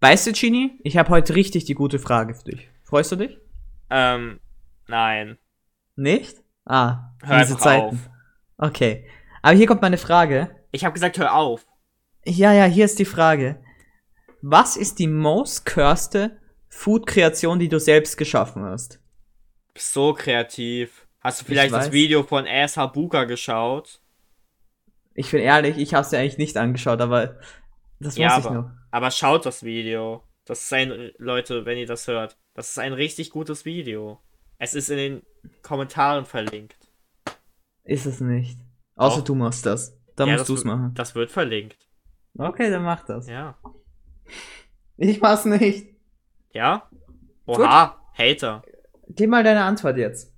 Weißt du, Genie, ich habe heute richtig die gute Frage für dich. Freust du dich? Ähm, nein. Nicht? Ah, Hör diese Zeiten. auf. Okay. Aber hier kommt meine Frage. Ich habe gesagt, hör auf. Ja, ja, hier ist die Frage. Was ist die most curste Food-Kreation, die du selbst geschaffen hast? So kreativ. Hast du vielleicht das weiß. Video von Ass Habuka geschaut? Ich bin ehrlich, ich habe es ja eigentlich nicht angeschaut, aber das Ja, muss ich aber- noch. Aber schaut das Video. Das ist ein, Leute, wenn ihr das hört, das ist ein richtig gutes Video. Es ist in den Kommentaren verlinkt. Ist es nicht. Außer Doch. du machst das. Dann Ja, musst du es machen. Das wird verlinkt. Okay, dann mach das. Ja. Ich mach's nicht. Ja? Oha, Hater. Gib mal deine Antwort jetzt.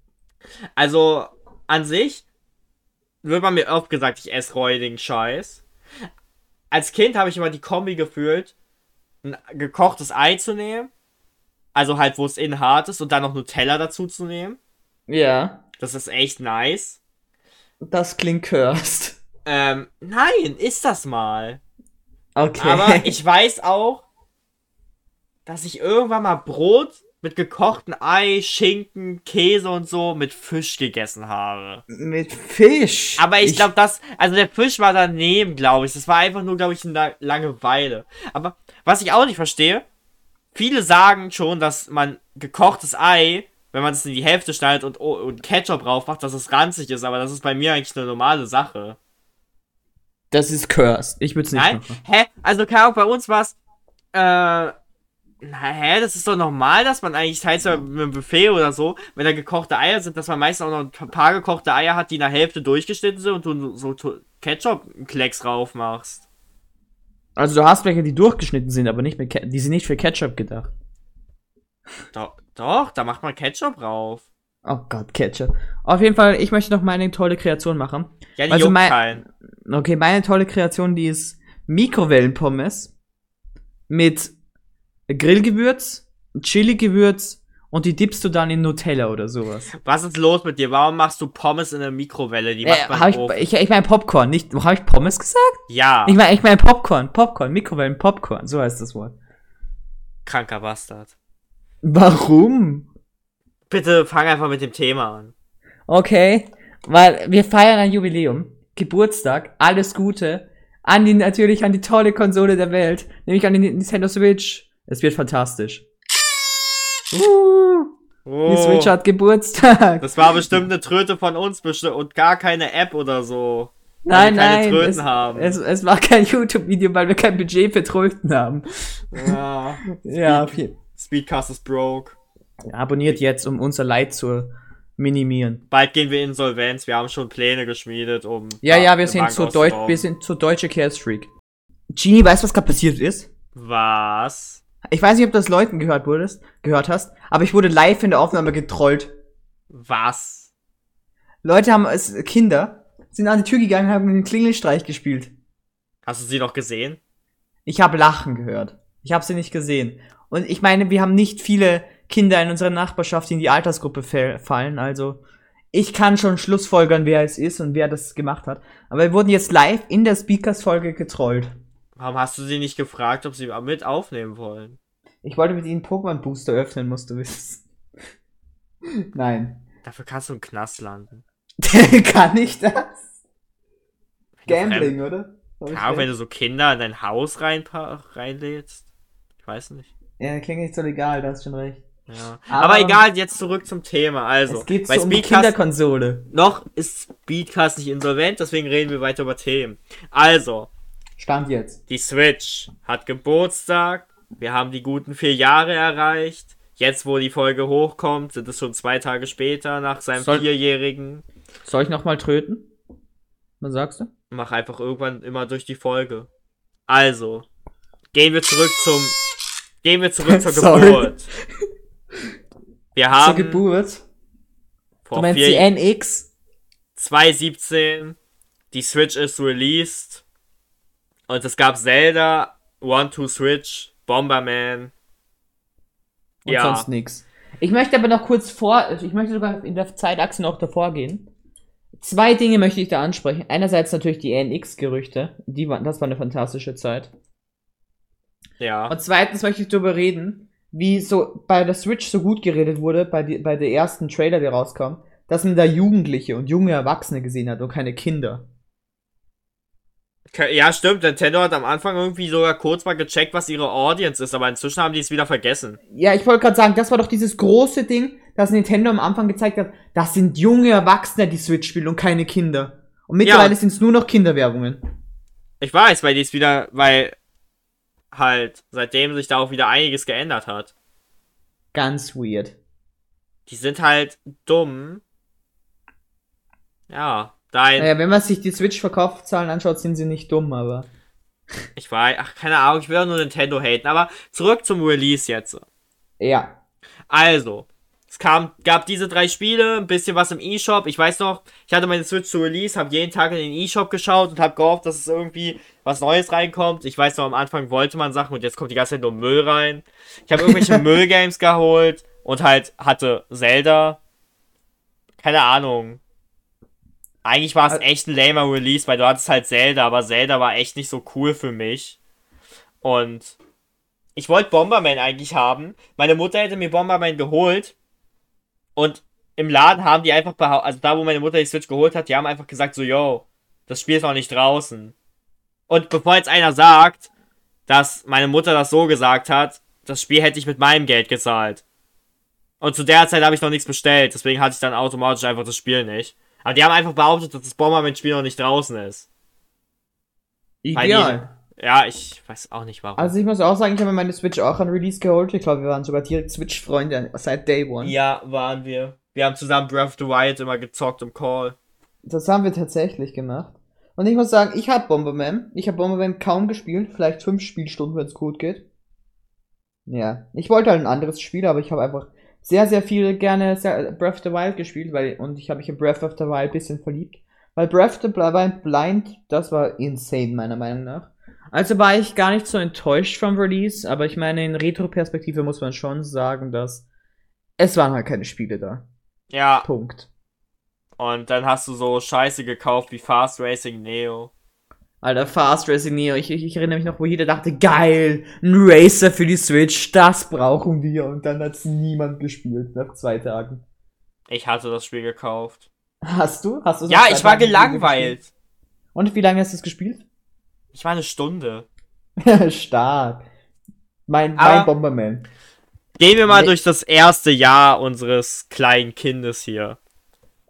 Also, an sich wird man mir oft gesagt, ich esse räudigen Scheiß. Als Kind habe ich immer die Kombi gefühlt, ein gekochtes Ei zu nehmen. Also halt, wo es innen hart ist und dann noch Nutella dazu zu nehmen. Ja. Das ist echt nice. Das klingt cursed. Ähm, nein, ist das mal. Okay. Aber ich weiß auch, dass ich irgendwann mal Brot mit gekochtem Ei, Schinken, Käse und so mit Fisch gegessen habe. Mit Fisch. Aber ich, glaube, das, also der Fisch war daneben, glaube ich. Das war einfach nur, glaube ich, eine La- Langeweile. Aber was ich auch nicht verstehe, viele sagen schon, dass man gekochtes Ei, wenn man es in die Hälfte schneidet und, und Ketchup drauf macht, dass es ranzig ist. Aber das ist bei mir eigentlich eine normale Sache. Das ist cursed. Ich würde es nicht Nein? machen. Hä? Also, Ahnung, bei uns war es, äh, na, hä, das ist doch normal, dass man eigentlich teils mit einem Buffet oder so, wenn da gekochte Eier sind, dass man meistens auch noch ein paar gekochte Eier hat, die in der Hälfte durchgeschnitten sind und du so Ketchup-Klecks drauf machst. Also du hast welche, die durchgeschnitten sind, aber nicht mit Ke die sind nicht für Ketchup gedacht. Doch, doch, da macht man Ketchup drauf. Oh Gott, Ketchup. Auf jeden Fall, ich möchte noch meine tolle Kreation machen. Ja, die Also mein- keinen. Okay, meine tolle Kreation, die ist Mikrowellenpommes mit Grillgewürz, Chili-Gewürz und die dippst du dann in Nutella oder sowas. Was ist los mit dir? Warum machst du Pommes in der Mikrowelle? Die Äh, macht man hab im ich, Ofen. ich, ich meine Popcorn, nicht, habe ich Pommes gesagt? Ja, Ich meine, ich meine Popcorn, Popcorn, Mikrowellen-Popcorn, so heißt das Wort. kranker Bastard. Warum? Bitte fang einfach mit dem Thema an. Okay, weil wir feiern ein Jubiläum, Geburtstag, alles Gute, an die, natürlich an die tolle Konsole der Welt, nämlich an die Nintendo Switch. Es wird fantastisch. Uh, die Oh. Switch hat Geburtstag. Das war bestimmt eine Tröte von uns bestimmt und gar keine App oder so. nein, wir keine nein, Tröten es, haben. Es, es war kein YouTube-Video, weil wir kein Budget für Tröten haben. Ja. Ja, okay. Speedcast ist broke. Abonniert jetzt, um unser Leid zu minimieren. Bald gehen wir insolvenz. Wir haben schon Pläne geschmiedet, um. Ja, ja, wir sind zu deutsch, wir sind zu deutsche Chaos-Freak. Genie, weißt du, was gerade passiert ist? Was? Ich weiß nicht, ob du das Leuten gehört wurdest, gehört hast, aber ich wurde live in der Aufnahme getrollt. Was? Leute haben es, Kinder, sind an die Tür gegangen, haben einen Klingelstreich gespielt. Hast du sie noch gesehen? Ich habe Lachen gehört. Ich habe sie nicht gesehen. Und ich meine, wir haben nicht viele Kinder in unserer Nachbarschaft, die in die Altersgruppe fa- fallen. Also ich kann schon schlussfolgern, wer es ist und wer das gemacht hat. Aber wir wurden jetzt live in der Speakers-Folge getrollt. Warum hast du sie nicht gefragt, ob sie mit aufnehmen wollen? Ich wollte mit ihnen Pokémon-Booster öffnen, musst du wissen. Nein. Dafür kannst du im Knast landen. kann ich das? Gambling, oder? Ja, wenn du so Kinder in dein Haus reinpa- reinlädst. Ich weiß nicht. ja, klingt nicht so legal, da hast schon recht. Ja. Aber- Aber, egal, jetzt zurück zum Thema. Also, es geht bei so um Speedcast Kinderkonsole. noch ist Speedcast nicht insolvent, deswegen reden wir weiter über Themen. Also, Stand jetzt. die Switch hat Geburtstag. Wir haben die guten vier Jahre erreicht. Jetzt, wo die Folge hochkommt, sind es schon zwei Tage später nach seinem Soll- vierjährigen. Soll ich nochmal tröten? Was sagst du? Mach einfach irgendwann immer durch die Folge. Also, gehen wir zurück zum. Gehen wir zurück zur. Geburt. Wir Zur haben Geburt. vor Du meinst vier die NX? 2017 die Switch ist released und es gab Zelda, One to Switch, Bomberman. Und Ja. sonst nix. Ich möchte aber noch kurz vor, ich möchte sogar in der Zeitachse noch davor gehen. Zwei Dinge möchte ich da ansprechen. Einerseits natürlich die NX-Gerüchte. Die waren, das war eine fantastische Zeit. Ja. Und zweitens möchte ich darüber reden, wie so bei der Switch so gut geredet wurde, bei, die, bei der ersten Trailer, der rauskam, dass man da Jugendliche und junge Erwachsene gesehen hat und keine Kinder. Ja, stimmt. Nintendo hat am Anfang irgendwie sogar kurz mal gecheckt, was ihre Audience ist, aber inzwischen haben die es wieder vergessen. Ja, ich wollte gerade sagen, das war doch dieses große Ding, das Nintendo am Anfang gezeigt hat. Das sind junge Erwachsene, die Switch spielen und keine Kinder. Und mittlerweile Ja. sind es nur noch Kinderwerbungen. Ich weiß, weil die es wieder, weil halt seitdem sich da auch wieder einiges geändert hat. Ganz weird. Die sind halt dumm. Ja, dein, Naja, wenn man sich die Switch-Verkaufszahlen anschaut, sind sie nicht dumm, aber. ich weiß, ach, keine Ahnung, ich will doch nur Nintendo haten, aber zurück zum Release jetzt. Ja. Also, es kam, gab diese drei Spiele, ein bisschen was im E-Shop. Ich weiß noch, ich hatte meine Switch zu Release, habe jeden Tag in den E-Shop geschaut und habe gehofft, dass es irgendwie was Neues reinkommt. Ich weiß noch, am Anfang wollte man Sachen und jetzt kommt die ganze Zeit nur Müll rein. Ich habe irgendwelche Müllgames geholt und halt hatte Zelda. Keine Ahnung. Eigentlich war es echt ein lamer Release, weil du hattest halt Zelda, aber Zelda war echt nicht so cool für mich. Und ich wollte Bomberman eigentlich haben. Meine Mutter hätte mir Bomberman geholt. Und im Laden haben die einfach behauptet, also da, wo meine Mutter die Switch geholt hat, die haben einfach gesagt so, yo, das Spiel ist noch nicht draußen. Und bevor jetzt einer sagt, dass meine Mutter das so gesagt hat, das Spiel hätte ich mit meinem Geld gezahlt. Und zu der Zeit habe ich noch nichts bestellt, deswegen hatte ich dann automatisch einfach das Spiel nicht. Aber die haben einfach behauptet, dass das Bomberman-Spiel noch nicht draußen ist. Ideal. Ja, ich weiß auch nicht warum. Also ich muss auch sagen, ich habe mir meine Switch auch an Release geholt. Ich glaube, wir waren sogar direkt Switch-Freunde seit Day One. Ja, waren wir. Wir haben zusammen Breath of the Wild immer gezockt im Call. Das haben wir tatsächlich gemacht. Und ich muss sagen, ich habe Bomberman. Ich habe Bomberman kaum gespielt. Vielleicht fünf Spielstunden, wenn es gut geht. Ja. Ich wollte halt ein anderes Spiel, aber ich habe einfach sehr, sehr viel gerne sehr, Breath of the Wild gespielt. Weil, und ich habe mich in Breath of the Wild ein bisschen verliebt. Weil Breath of the Wild Blind, das war insane, meiner Meinung nach. Also war ich gar nicht so enttäuscht vom Release, aber ich meine, in Retro-Perspektive muss man schon sagen, dass es waren halt keine Spiele da. Ja, Punkt. und dann hast du so Scheiße gekauft wie Fast Racing Neo. Alter, Fast Racing Neo, ich, ich, ich erinnere mich noch, wo jeder dachte, geil, ein Racer für die Switch, das brauchen wir. Und dann hat's niemand gespielt, nach zwei Tagen. Ich hatte das Spiel gekauft. Hast du? Hast du Ja, ich war gelangweilt. Und wie lange hast du es gespielt? Ich war eine Stunde. Stark. Mein, Aber- mein Bomberman. Gehen wir mal Nee. durch das erste Jahr unseres kleinen Kindes hier.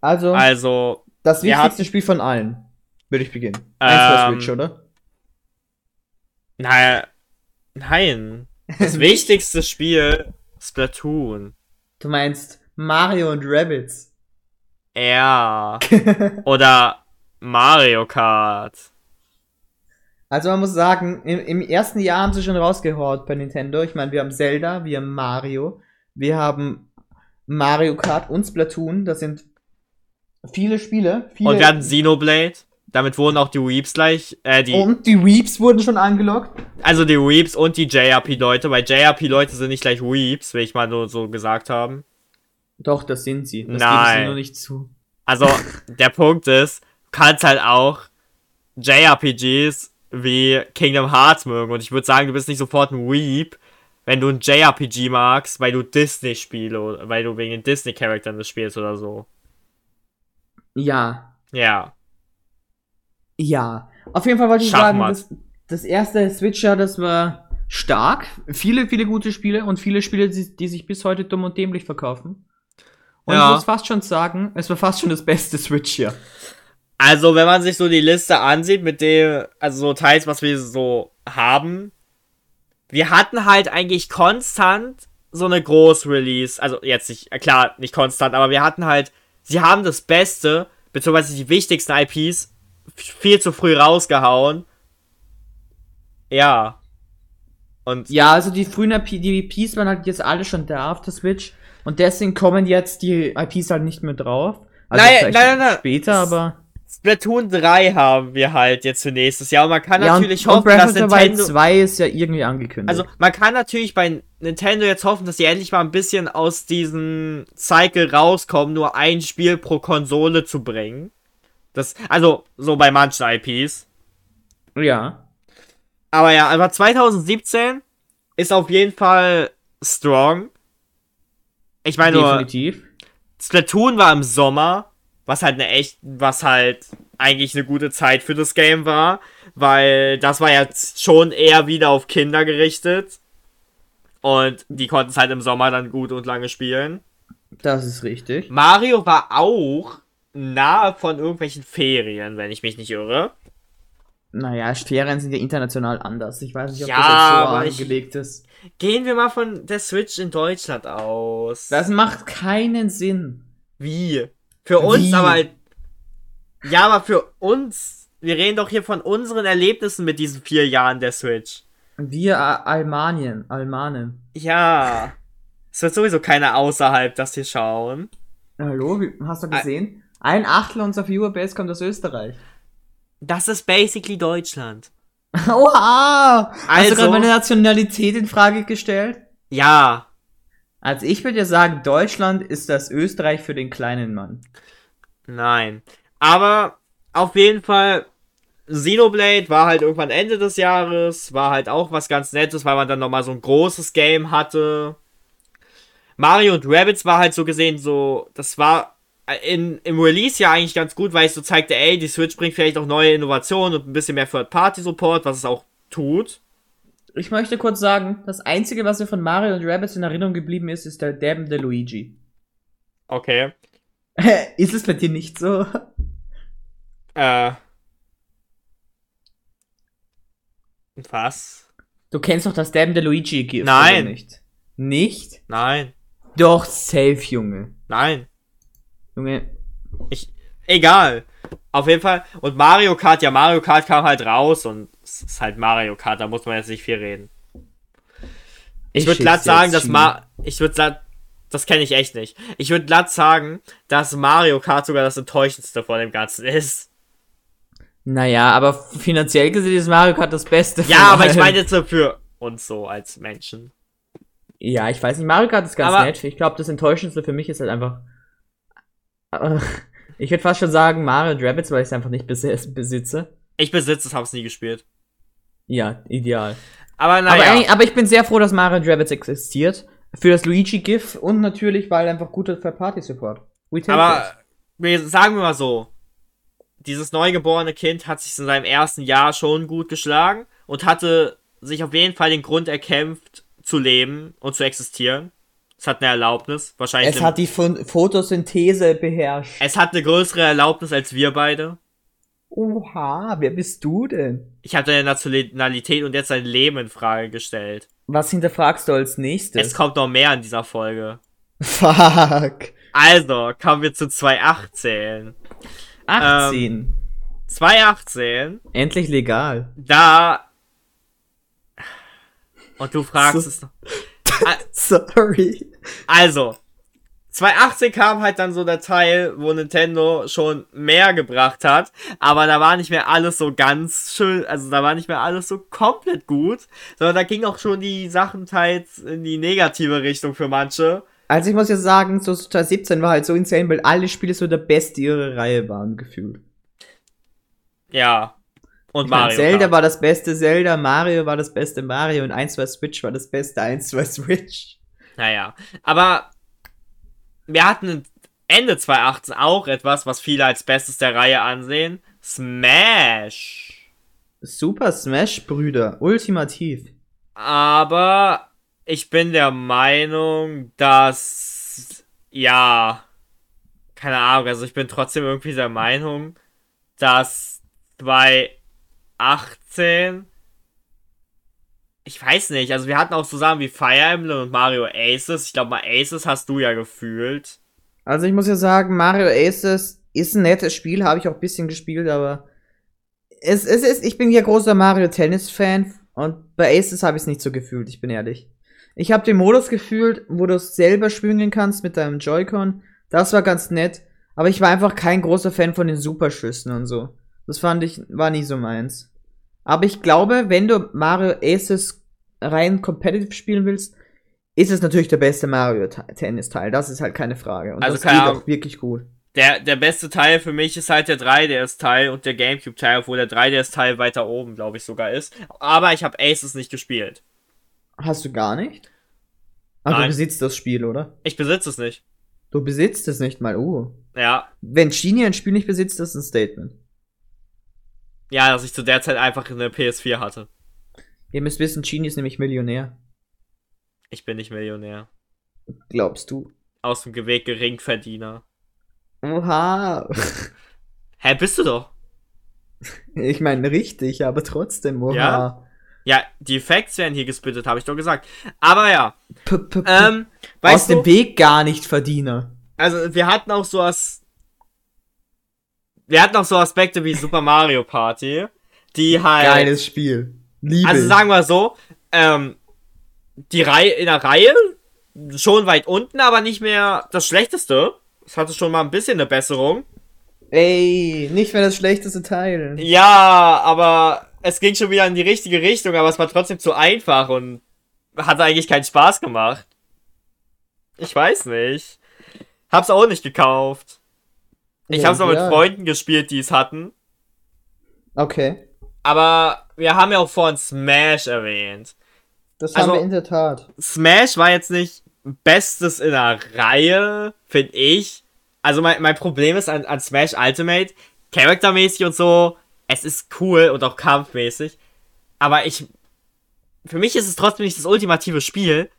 Also, Also, das wichtigste Spiel von allen. Würde ich beginnen. Eins Ähm, Switch, oder? naja, nein. Das wichtigste Spiel, Splatoon. Du meinst Mario und Rabbits. Ja. Oder Mario Kart. Also man muss sagen, im, im ersten Jahr haben sie schon rausgehaut bei Nintendo. Ich meine, wir haben Zelda, wir haben Mario, wir haben Mario Kart und Splatoon. Das sind viele Spiele. Viele Und wir hatten Xenoblade. Damit wurden auch die Weeps gleich, äh, die, und die Weeps wurden schon angelockt. also die Weeps und die JRP-Leute, weil JRP-Leute sind nicht gleich Weeps, will ich mal nur so gesagt haben. Doch, das sind sie. Das Nein. geben sie nur nicht zu. Also, der Punkt ist, du kannst halt auch JRPGs wie Kingdom Hearts mögen. Und ich würde sagen, du bist nicht sofort ein Weep, wenn du ein JRPG magst, weil du Disney-Spiele, oder- weil du wegen den Disney-Charakteren das spielst oder so. Ja. Ja. Ja. Auf jeden Fall wollte ich sagen, Schachmatt. das, das erste Switcher, das war stark. Viele, viele gute Spiele und viele Spiele, die, die sich bis heute dumm und dämlich verkaufen. Und Ja. ich muss fast schon sagen, es war fast schon das beste Switch hier. Also, wenn man sich so die Liste ansieht, mit dem, also so teils, was wir so haben, wir hatten halt eigentlich konstant so eine Groß-Release. Also, jetzt nicht, klar, nicht konstant, aber wir hatten halt, sie haben das Beste, beziehungsweise die wichtigsten IPs, viel zu früh rausgehauen. Ja. Und Ja, also die frühen IP, die IPs waren halt jetzt alle schon da auf der Switch. Und deswegen kommen jetzt die IPs halt nicht mehr drauf. Also Nein, nein, nein. Später, aber. Splatoon 3 haben wir halt jetzt für nächstes Jahr. Und man kann ja, natürlich und, und hoffen, Breath dass Nintendo. 2 ist ja irgendwie angekündigt. Also, man kann natürlich bei Nintendo jetzt hoffen, dass sie endlich mal ein bisschen aus diesem Cycle rauskommen, nur ein Spiel pro Konsole zu bringen. Das, also, so bei manchen IPs. ja. Aber ja, aber 2017 ist auf jeden Fall strong. Ich meine Definitiv. Splatoon war im Sommer, was halt eine echt, was halt eigentlich eine gute Zeit für das Game war, weil das war jetzt schon eher wieder auf Kinder gerichtet. Und die konnten es halt im Sommer dann gut und lange spielen. Das ist richtig. Mario war auch nahe von irgendwelchen Ferien, wenn ich mich nicht irre. Naja, Ferien sind ja international anders. Ich weiß nicht, ob Ja, das jetzt so angelegt ist. Gehen wir mal von der Switch in Deutschland aus. Das macht keinen Sinn. Wie? Für uns Wie? aber halt. Ja, aber für uns. Wir reden doch hier von unseren Erlebnissen mit diesen vier Jahren der Switch. Wir Almanien, Almanen. Ja. Es wird sowieso keiner außerhalb das hier schauen. Hallo, wie- hast du gesehen? Ein Achtel unserer Viewerbase kommt aus Österreich. Das ist basically Deutschland. Oha! Hast Also- du gerade meine Nationalität in Frage gestellt? Ja. Also ich würde ja sagen, Deutschland ist das Österreich für den kleinen Mann. Nein. Aber auf jeden Fall. Xenoblade war halt irgendwann Ende des Jahres, war halt auch was ganz Nettes, weil man dann nochmal so ein großes Game hatte. Mario und Rabbids war halt so gesehen so, das war in, im Release ja eigentlich ganz gut, weil es so zeigte, ey, die Switch bringt vielleicht auch neue Innovationen und ein bisschen mehr Third-Party-Support, was es auch tut. Ich möchte kurz sagen, das Einzige, was mir von Mario und Rabbids in Erinnerung geblieben ist, ist der dabbende Luigi. Okay. ist es bei dir nicht so? Äh. Was? Du kennst doch das dabbende Luigi-Gift, Nein. nicht? Nicht? Nein. Doch, safe, Junge. Nein. Junge, Ich, egal. Auf jeden Fall. Und Mario Kart, ja, Mario Kart kam halt raus und es ist halt Mario Kart, da muss man jetzt nicht viel reden. Ich würde schick's glatt sagen, dass. Ma, ich würde glatt, das kenne ich echt nicht. Ich würde glatt sagen, dass Mario Kart sogar das enttäuschendste von dem Ganzen ist. Naja, aber finanziell gesehen ist Mario Kart das Beste. Ja, aber ich meine jetzt so für uns so als Menschen. Ja, ich weiß nicht, Mario Kart ist ganz Aber- nett. Ich glaube, das Enttäuschendste für mich ist halt einfach. Ich würde fast schon sagen Mario und Rabbids, weil ich es einfach nicht bes besitze. Ich besitze es, hab's nie gespielt. Ja, ideal. Aber Aber, naja. eigentlich- aber ich bin sehr froh, dass Mario und Rabbids existiert. Für das Luigi-GIF und natürlich, weil einfach guter Third-Party-Support. We take Aber wir, sagen wir mal so, dieses neugeborene Kind hat sich in seinem ersten Jahr schon gut geschlagen und hatte sich auf jeden Fall den Grund erkämpft, zu leben und zu existieren. Es hat eine Erlaubnis, wahrscheinlich. Es eine, hat die Phon- Photosynthese beherrscht. es hat eine größere Erlaubnis als wir beide. Oha, wer bist du denn? Ich habe deine Nationalität und jetzt dein Leben in Frage gestellt. Was hinterfragst du als nächstes? Es kommt noch mehr in dieser Folge. Fuck. Also, kommen wir zu 2018. 18. 2018, Endlich legal. da. Und du fragst So- es noch. Sorry. Also, 2018 kam halt dann so der Teil, wo Nintendo schon mehr gebracht hat, aber da war nicht mehr alles so ganz schön, also da war nicht mehr alles so komplett gut, sondern da ging auch schon die Sachen teils in die negative Richtung für manche. Also ich muss ja sagen, so 2017 war halt so insane, weil alle Spiele so der beste ihrer Reihe waren, gefühlt. Ja. Und Ich Mario. Zelda Kart. war das beste Zelda, Mario war das beste Mario und 1, 2 Switch war das beste 1, 2 Switch. Naja. Aber wir hatten Ende 2018 auch etwas, was viele als Bestes der Reihe ansehen. Smash. Super Smash Brüder, ultimativ. Aber ich bin der Meinung, dass ja, keine Ahnung, also ich bin trotzdem irgendwie der Meinung, dass 2018 ich weiß nicht, also wir hatten auch so Sachen wie Fire Emblem und Mario Aces. Ich glaube mal Aces hast du ja gefühlt. Also ich muss ja sagen, Mario Aces ist ein nettes Spiel, habe ich auch ein bisschen gespielt, aber es, es ist, ich bin hier großer Mario Tennis Fan und bei Aces habe ich es nicht so gefühlt, ich bin ehrlich. Ich habe den Modus gefühlt, wo du selber schwingen kannst mit deinem Joy-Con. Das war ganz nett, aber ich war einfach kein großer Fan von den Superschüssen und so. Das fand ich, war nie so meins. Aber ich glaube, wenn du Mario Aces rein competitive spielen willst, ist es natürlich der beste Mario Tennis Teil. Das ist halt keine Frage. Und Also das keine geht auch wirklich gut. Der, der beste Teil für mich ist halt der 3DS-Teil und der GameCube-Teil, obwohl der 3DS-Teil weiter oben, glaube ich, sogar ist. Aber ich habe Aces nicht gespielt. Hast du gar nicht? Aber Nein. du besitzt das Spiel, oder? Ich besitze es nicht. Du besitzt es nicht mal. Uh. Ja. Wenn Genie ein Spiel nicht besitzt, ist ein Statement. Ja, dass ich zu der Zeit einfach eine PS4 hatte. Ihr müsst wissen, Genie ist nämlich Millionär. Ich bin nicht Millionär. Glaubst du? Aus dem Weg Geringverdiener. Oha. Hä, bist du doch? Ich meine, richtig, aber trotzdem, oha. Ja? Ja, die Facts werden hier gespittet, habe ich doch gesagt. Aber ja, P -p -p ähm, Aus dem Weg gar nicht Verdiener. also wir hatten auch so was, wir hatten auch so Aspekte wie Super Mario Party, die halt, Geiles Spiel. Liebe also sagen wir so, ähm, die Reihe in der Reihe schon weit unten, aber nicht mehr das Schlechteste. Es hatte schon mal ein bisschen eine Besserung. Ey, nicht mehr das schlechteste Teil. Ja, aber es ging schon wieder in die richtige Richtung, aber es war trotzdem zu einfach und hat eigentlich keinen Spaß gemacht. Ich weiß nicht. Hab's auch nicht gekauft. Ich Ja, hab's auch mit. Freunden gespielt, die es hatten. Okay. Aber wir haben ja auch vorhin Smash erwähnt. Das Also- haben wir in der Tat. Smash war jetzt nicht Bestes in der Reihe, finde ich. Also mein, mein Problem ist an, an Smash Ultimate, charaktermäßig und so, es ist cool und auch kampfmäßig. Aber ich. Für mich ist es trotzdem nicht das ultimative Spiel,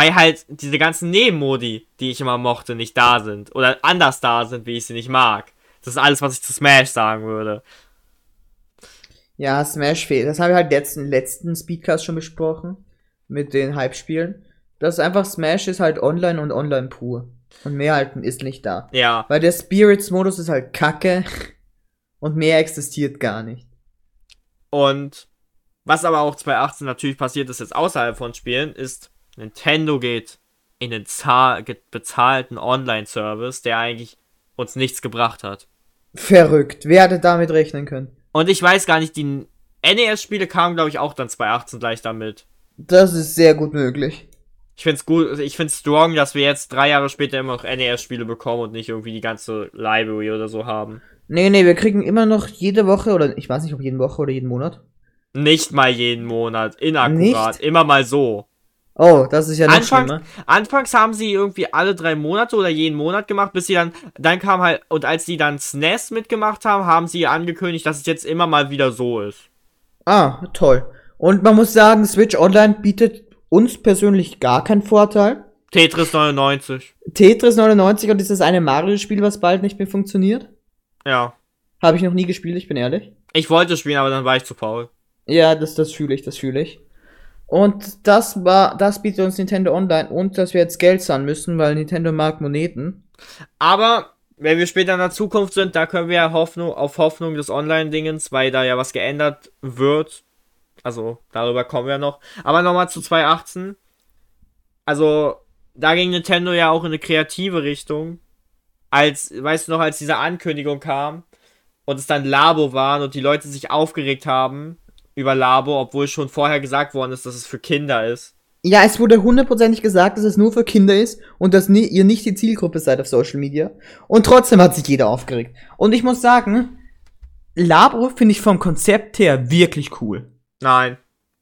weil halt diese ganzen Nebenmodi, die ich immer mochte, nicht da sind. Oder anders da sind, wie ich sie nicht mag. Das ist alles, was ich zu Smash sagen würde. Ja, Smash fehlt. Das habe ich halt letzten, letzten Speedcast schon besprochen. Mit den Hype-Spielen. Das ist einfach Smash ist halt online und online pur. Und mehr halt ist nicht da. Ja. Weil der Spirits-Modus ist halt kacke. Und mehr existiert gar nicht. Und was aber auch 2018 natürlich passiert ist, jetzt außerhalb von Spielen, ist, Nintendo geht in den bezahlten Online-Service, der eigentlich uns nichts gebracht hat. Verrückt. Wer hätte damit rechnen können? Und ich weiß gar nicht, die NES-Spiele kamen, glaube ich, auch dann 2018 gleich damit. Das ist sehr gut möglich. Ich find's gut, ich find's strong, dass wir jetzt drei Jahre später immer noch NES-Spiele bekommen und nicht irgendwie die ganze Library oder so haben. Nee, nee, wir kriegen immer noch jede Woche, oder ich weiß nicht, ob jede Woche oder jeden Monat. Nicht mal jeden Monat, inakkurat, Nicht? immer mal so. Oh, das ist ja noch Anfangs, schlimmer. anfangs haben sie irgendwie alle drei Monate oder jeden Monat gemacht, bis sie dann, dann kam halt, und als sie dann SNES mitgemacht haben, haben sie angekündigt, dass es jetzt immer mal wieder so ist. Ah, toll. Und man muss sagen, Switch Online bietet uns persönlich gar keinen Vorteil. Tetris 99. Tetris 99 und dieses eine Mario-Spiel, was bald nicht mehr funktioniert. Ja. Habe ich noch nie gespielt, ich bin ehrlich. Ich wollte spielen, aber dann war ich zu faul. Ja, das, das fühle ich, das fühle ich. Und das war, das bietet uns Nintendo Online und dass wir jetzt Geld zahlen müssen, weil Nintendo mag Moneten. Aber, wenn wir später in der Zukunft sind, da können wir ja Hoffnung, auf Hoffnung des Online-Dingens, weil da ja was geändert wird. Also, darüber kommen wir noch. Aber nochmal zu 2018. Also, da ging Nintendo ja auch in eine kreative Richtung. Als, weißt du noch, als diese Ankündigung kam und es dann Labo waren und die Leute sich aufgeregt haben über Labo, obwohl schon vorher gesagt worden ist, dass es für Kinder ist. Ja, es wurde hundertprozentig gesagt, dass es nur für Kinder ist und dass nie, ihr nicht die Zielgruppe seid auf Social Media. Und trotzdem hat sich jeder aufgeregt. Und ich muss sagen, Labo finde ich vom Konzept her wirklich cool. Nein.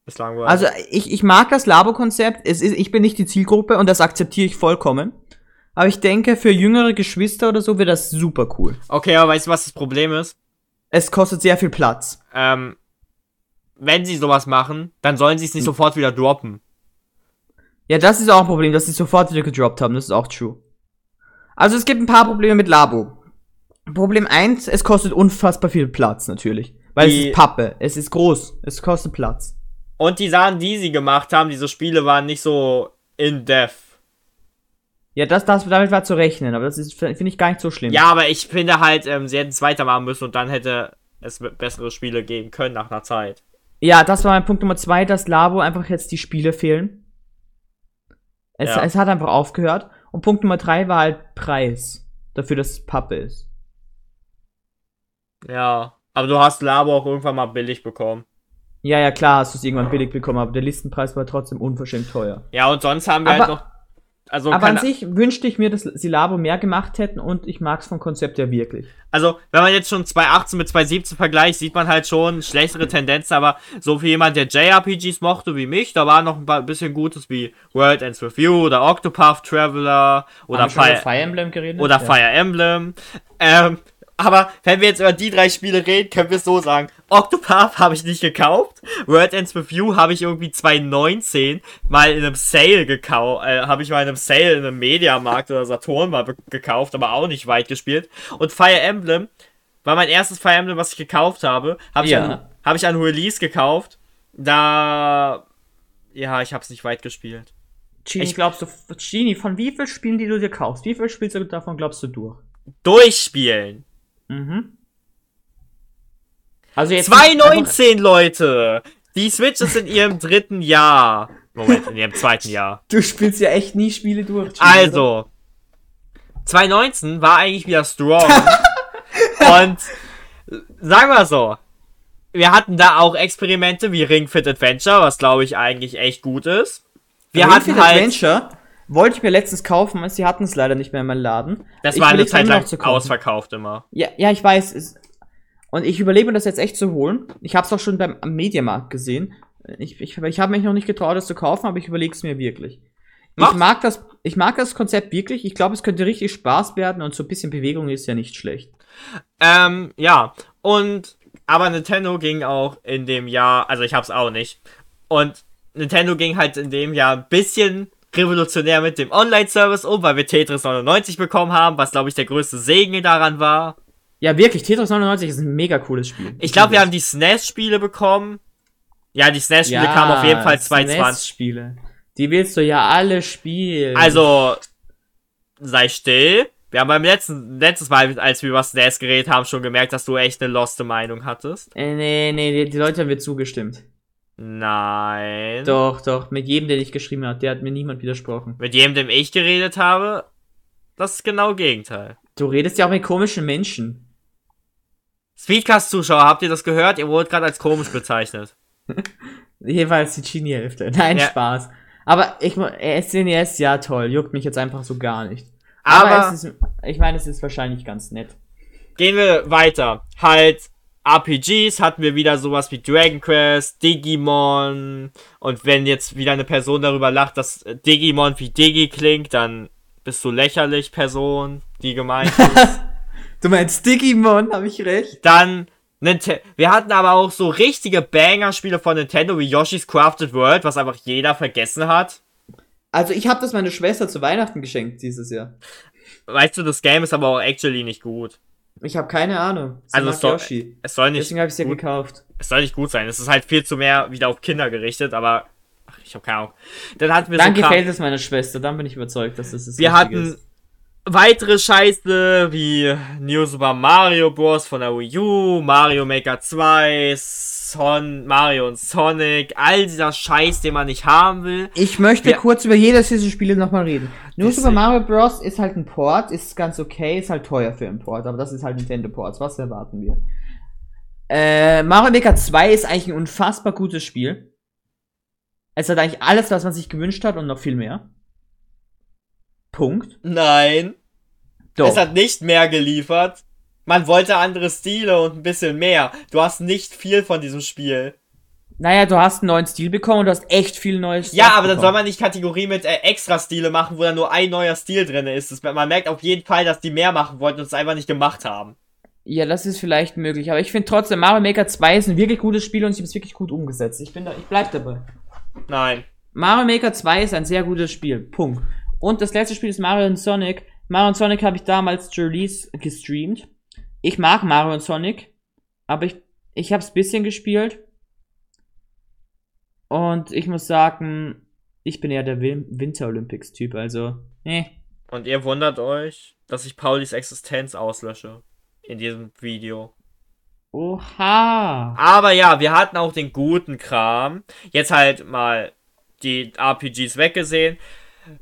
Ist langweilig. Also ich, ich mag das Labo-Konzept. Es ist, ich bin nicht die Zielgruppe und das akzeptiere ich vollkommen. Aber ich denke, für jüngere Geschwister oder so wäre das super cool. okay, aber weißt du, was das Problem ist? Es kostet sehr viel Platz. ähm, wenn sie sowas machen, dann sollen sie es nicht sofort wieder droppen. Ja, das ist auch ein Problem, dass sie sofort wieder gedroppt haben. Das ist auch true. Also es gibt ein paar Probleme mit Labo. Problem eins: es kostet unfassbar viel Platz natürlich. Weil Die- es ist Pappe, es ist groß, es kostet Platz. Und die Sachen, die sie gemacht haben, diese Spiele waren nicht so in-depth. Ja, das, das, damit war zu rechnen, aber das ist, finde ich gar nicht so schlimm. Ja, aber ich finde halt, ähm, sie hätten es weitermachen müssen und dann hätte es bessere Spiele geben können nach einer Zeit. Ja, das war mein Punkt Nummer zwei, dass Labo einfach jetzt die Spiele fehlen. Es, Ja. es hat einfach aufgehört. Und Punkt Nummer drei war halt Preis. Dafür, dass es Pappe ist. Ja. Aber du hast Labo auch irgendwann mal billig bekommen. Ja, ja, klar, hast du es irgendwann billig bekommen, aber der Listenpreis war trotzdem unverschämt teuer. Ja, und sonst haben wir halt Aber- noch Also, Aber an sich wünschte ich mir, dass sie Labo mehr gemacht hätten und ich mag es vom Konzept her wirklich. also, wenn man jetzt schon 2018 mit 2017 vergleicht, sieht man halt schon schlechtere Tendenzen, aber so für jemand, der JRPGs mochte wie mich, da war noch ein paar- bisschen Gutes wie World Ends With You oder Octopath Traveler oder Fire, Fire Emblem geredet? oder Ja. Fire Emblem. Ähm, aber wenn wir jetzt über die drei Spiele reden, können wir es so sagen. Octopath habe ich nicht gekauft. World Ends With You habe ich irgendwie 2019 mal in einem Sale gekauft. Äh, habe ich mal in einem Sale in einem Mediamarkt oder Saturn mal gekauft, aber auch nicht weit gespielt. Und Fire Emblem war mein erstes Fire Emblem, was ich gekauft habe. Habe ich, Ja. an, hab ich an Release gekauft. Da. Ja, ich habe es nicht weit gespielt. Genie, Ich- glaubst du, Genie, von wie vielen Spielen, die du dir kaufst, wie viel spielst du davon, glaubst du, durch? Durchspielen. Mhm. Also jetzt. 2019, Leute! Die Switch ist in ihrem dritten Jahr. Moment, in ihrem zweiten Jahr. Du spielst ja echt nie Spiele durch. Also, 2019 war eigentlich wieder strong. und sagen wir so, wir hatten da auch Experimente wie Ring Fit Adventure, was glaube ich eigentlich echt gut ist. Wir Ring hatten Fit halt, Adventure wollte ich mir letztens kaufen, weil sie hatten es leider nicht mehr in meinem Laden. das Ich war eine Zeit lang ausverkauft immer. Ja, ja, ich weiß. Es, und ich überlege mir das jetzt echt zu holen. Ich habe es auch schon beim am Mediamarkt gesehen. Ich, ich, ich habe mich noch nicht getraut, das zu kaufen, aber ich überlege es mir wirklich. Mach's. Ich mag, das, ich mag das Konzept wirklich. Ich glaube, es könnte richtig Spaß werden und so ein bisschen Bewegung ist ja nicht schlecht. Ähm, ja. Und, aber Nintendo ging auch in dem Jahr, also ich hab's auch nicht. Und Nintendo ging halt in dem Jahr ein bisschen revolutionär mit dem Online-Service um, weil wir Tetris 99 bekommen haben, was glaube ich der größte Segen daran war. Ja, wirklich, Tetris 99 ist ein mega cooles Spiel. Ich glaube, wir haben die SNES-Spiele bekommen. Ja, die SNES-Spiele kamen auf jeden Fall 2020. Spiele. Die willst du ja alle spielen. Also, sei still. Wir haben beim letzten, letztes Mal, als wir über SNES geredet haben, schon gemerkt, dass du echt eine loste Meinung hattest. Äh, nee, nee, die, die Leute haben mir zugestimmt. Nein. Doch, doch, mit jedem, der dich geschrieben hat, der hat mir niemand widersprochen. Mit jedem, dem ich geredet habe, das ist genau Gegenteil. Du redest ja auch mit komischen Menschen. Speedcast-Zuschauer, habt ihr das gehört? Ihr wurdet gerade als komisch bezeichnet. Jeweils die Genie-Hälfte. Nein, Ja. Spaß. Aber ich SNES, ja toll, juckt mich jetzt einfach so gar nicht. Aber es ist, ich meine, es ist wahrscheinlich ganz nett. gehen wir weiter. Halt, RPGs hatten wir wieder sowas wie Dragon Quest, Digimon. Und wenn jetzt wieder eine Person darüber lacht, dass äh, Digimon wie Digi klingt, dann bist du lächerlich, Person, die gemeint ist. Du meinst Digimon, habe ich recht? Dann, Ninte wir hatten aber auch so richtige Banger-Spiele von Nintendo wie Yoshi's Crafted World, was einfach jeder vergessen hat. Also ich habe das meiner Schwester zu Weihnachten geschenkt dieses Jahr. Weißt du, das Game ist aber auch actually nicht gut. Ich habe keine Ahnung. Sie Also es soll, Yoshi. es soll nicht Deswegen habe ich es ja gekauft. es soll nicht gut sein. Es ist halt viel zu mehr wieder auf Kinder gerichtet, aber ach, ich habe keine Ahnung. Dann hatten wir Dann so gefällt es meiner Schwester, dann bin ich überzeugt, dass das das Wir hatten ist. Weitere Scheiße wie New Super Mario Bros. von der Wii U, Mario Maker 2, Son Mario und Sonic, all dieser Scheiß, den man nicht haben will. Ich möchte Ja. kurz über jedes dieser Spiele nochmal reden. New Das Super Mario Bros. ist halt ein Port, ist ganz okay, ist halt teuer für einen Port, aber das ist halt Nintendo Ports. Was erwarten wir? Äh, Mario Maker 2 ist eigentlich ein unfassbar gutes Spiel. Es hat eigentlich alles, was man sich gewünscht hat und noch viel mehr. Punkt. Nein. Doch. Es hat nicht mehr geliefert. Man wollte andere Stile und ein bisschen mehr. Du hast nicht viel von diesem Spiel. Naja, du hast einen neuen Stil bekommen und du hast echt viel neues. Ja, aber dann soll bekommen. man nicht Kategorie mit äh, Extra-Stile machen, wo dann nur ein neuer Stil drin ist. Das, man merkt auf jeden Fall, dass die mehr machen wollten und es einfach nicht gemacht haben. Ja, das ist vielleicht möglich, aber ich finde trotzdem, Mario Maker 2 ist ein wirklich gutes Spiel und sie haben es wirklich gut umgesetzt. Ich bin da, ich bleib dabei. Nein. Mario Maker 2 ist ein sehr gutes Spiel. Punkt. Und das letzte Spiel ist Mario und Sonic. Mario und Sonic habe ich damals zu Release gestreamt. Ich mag Mario und Sonic, aber ich, ich habe es bisschen gespielt. Und ich muss sagen, ich bin eher der Win Winter Olympics Typ, also, eh. Und ihr wundert euch, dass ich Paulis Existenz auslösche. In diesem Video. Oha. Aber ja, wir hatten auch den guten Kram. Jetzt halt mal die RPGs weggesehen.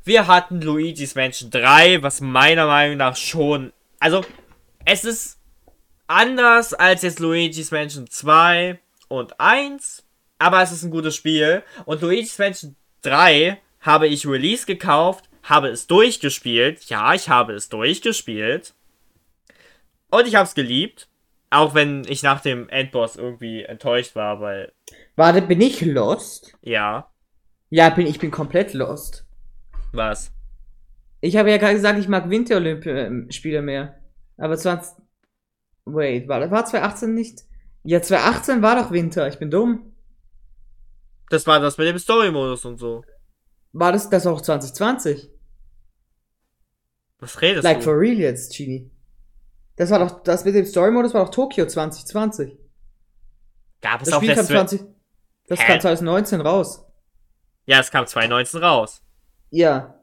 Wir hatten Luigi's Mansion 3, was meiner Meinung nach schon. Also, es ist anders als jetzt Luigi's Mansion 2 und 1. Aber es ist ein gutes Spiel. Und Luigi's Mansion 3 habe ich Release gekauft, habe es durchgespielt. Ja, ich habe es durchgespielt. Und ich habe es geliebt. Auch wenn ich nach dem Endboss irgendwie enttäuscht war, weil, Warte, bin ich lost? ja, Ja, bin, ich bin komplett lost. Was? Ich habe ja gerade gesagt, ich mag Winter-Olymp-Spiele mehr. Aber 20. Wait, war, war 2018 nicht? Ja, 2018 war doch Winter, ich bin dumm. Das war das mit dem Story-Modus und so. War das das auch 2020? Was redest Like du? for real jetzt, Genie. Das war doch, das mit dem Story-Modus war doch Tokio 2020. Gab es Das auf Spiel der kam Switch? 20. Das Hä? kam 2019 raus. Ja, es kam 2019 raus. Ja.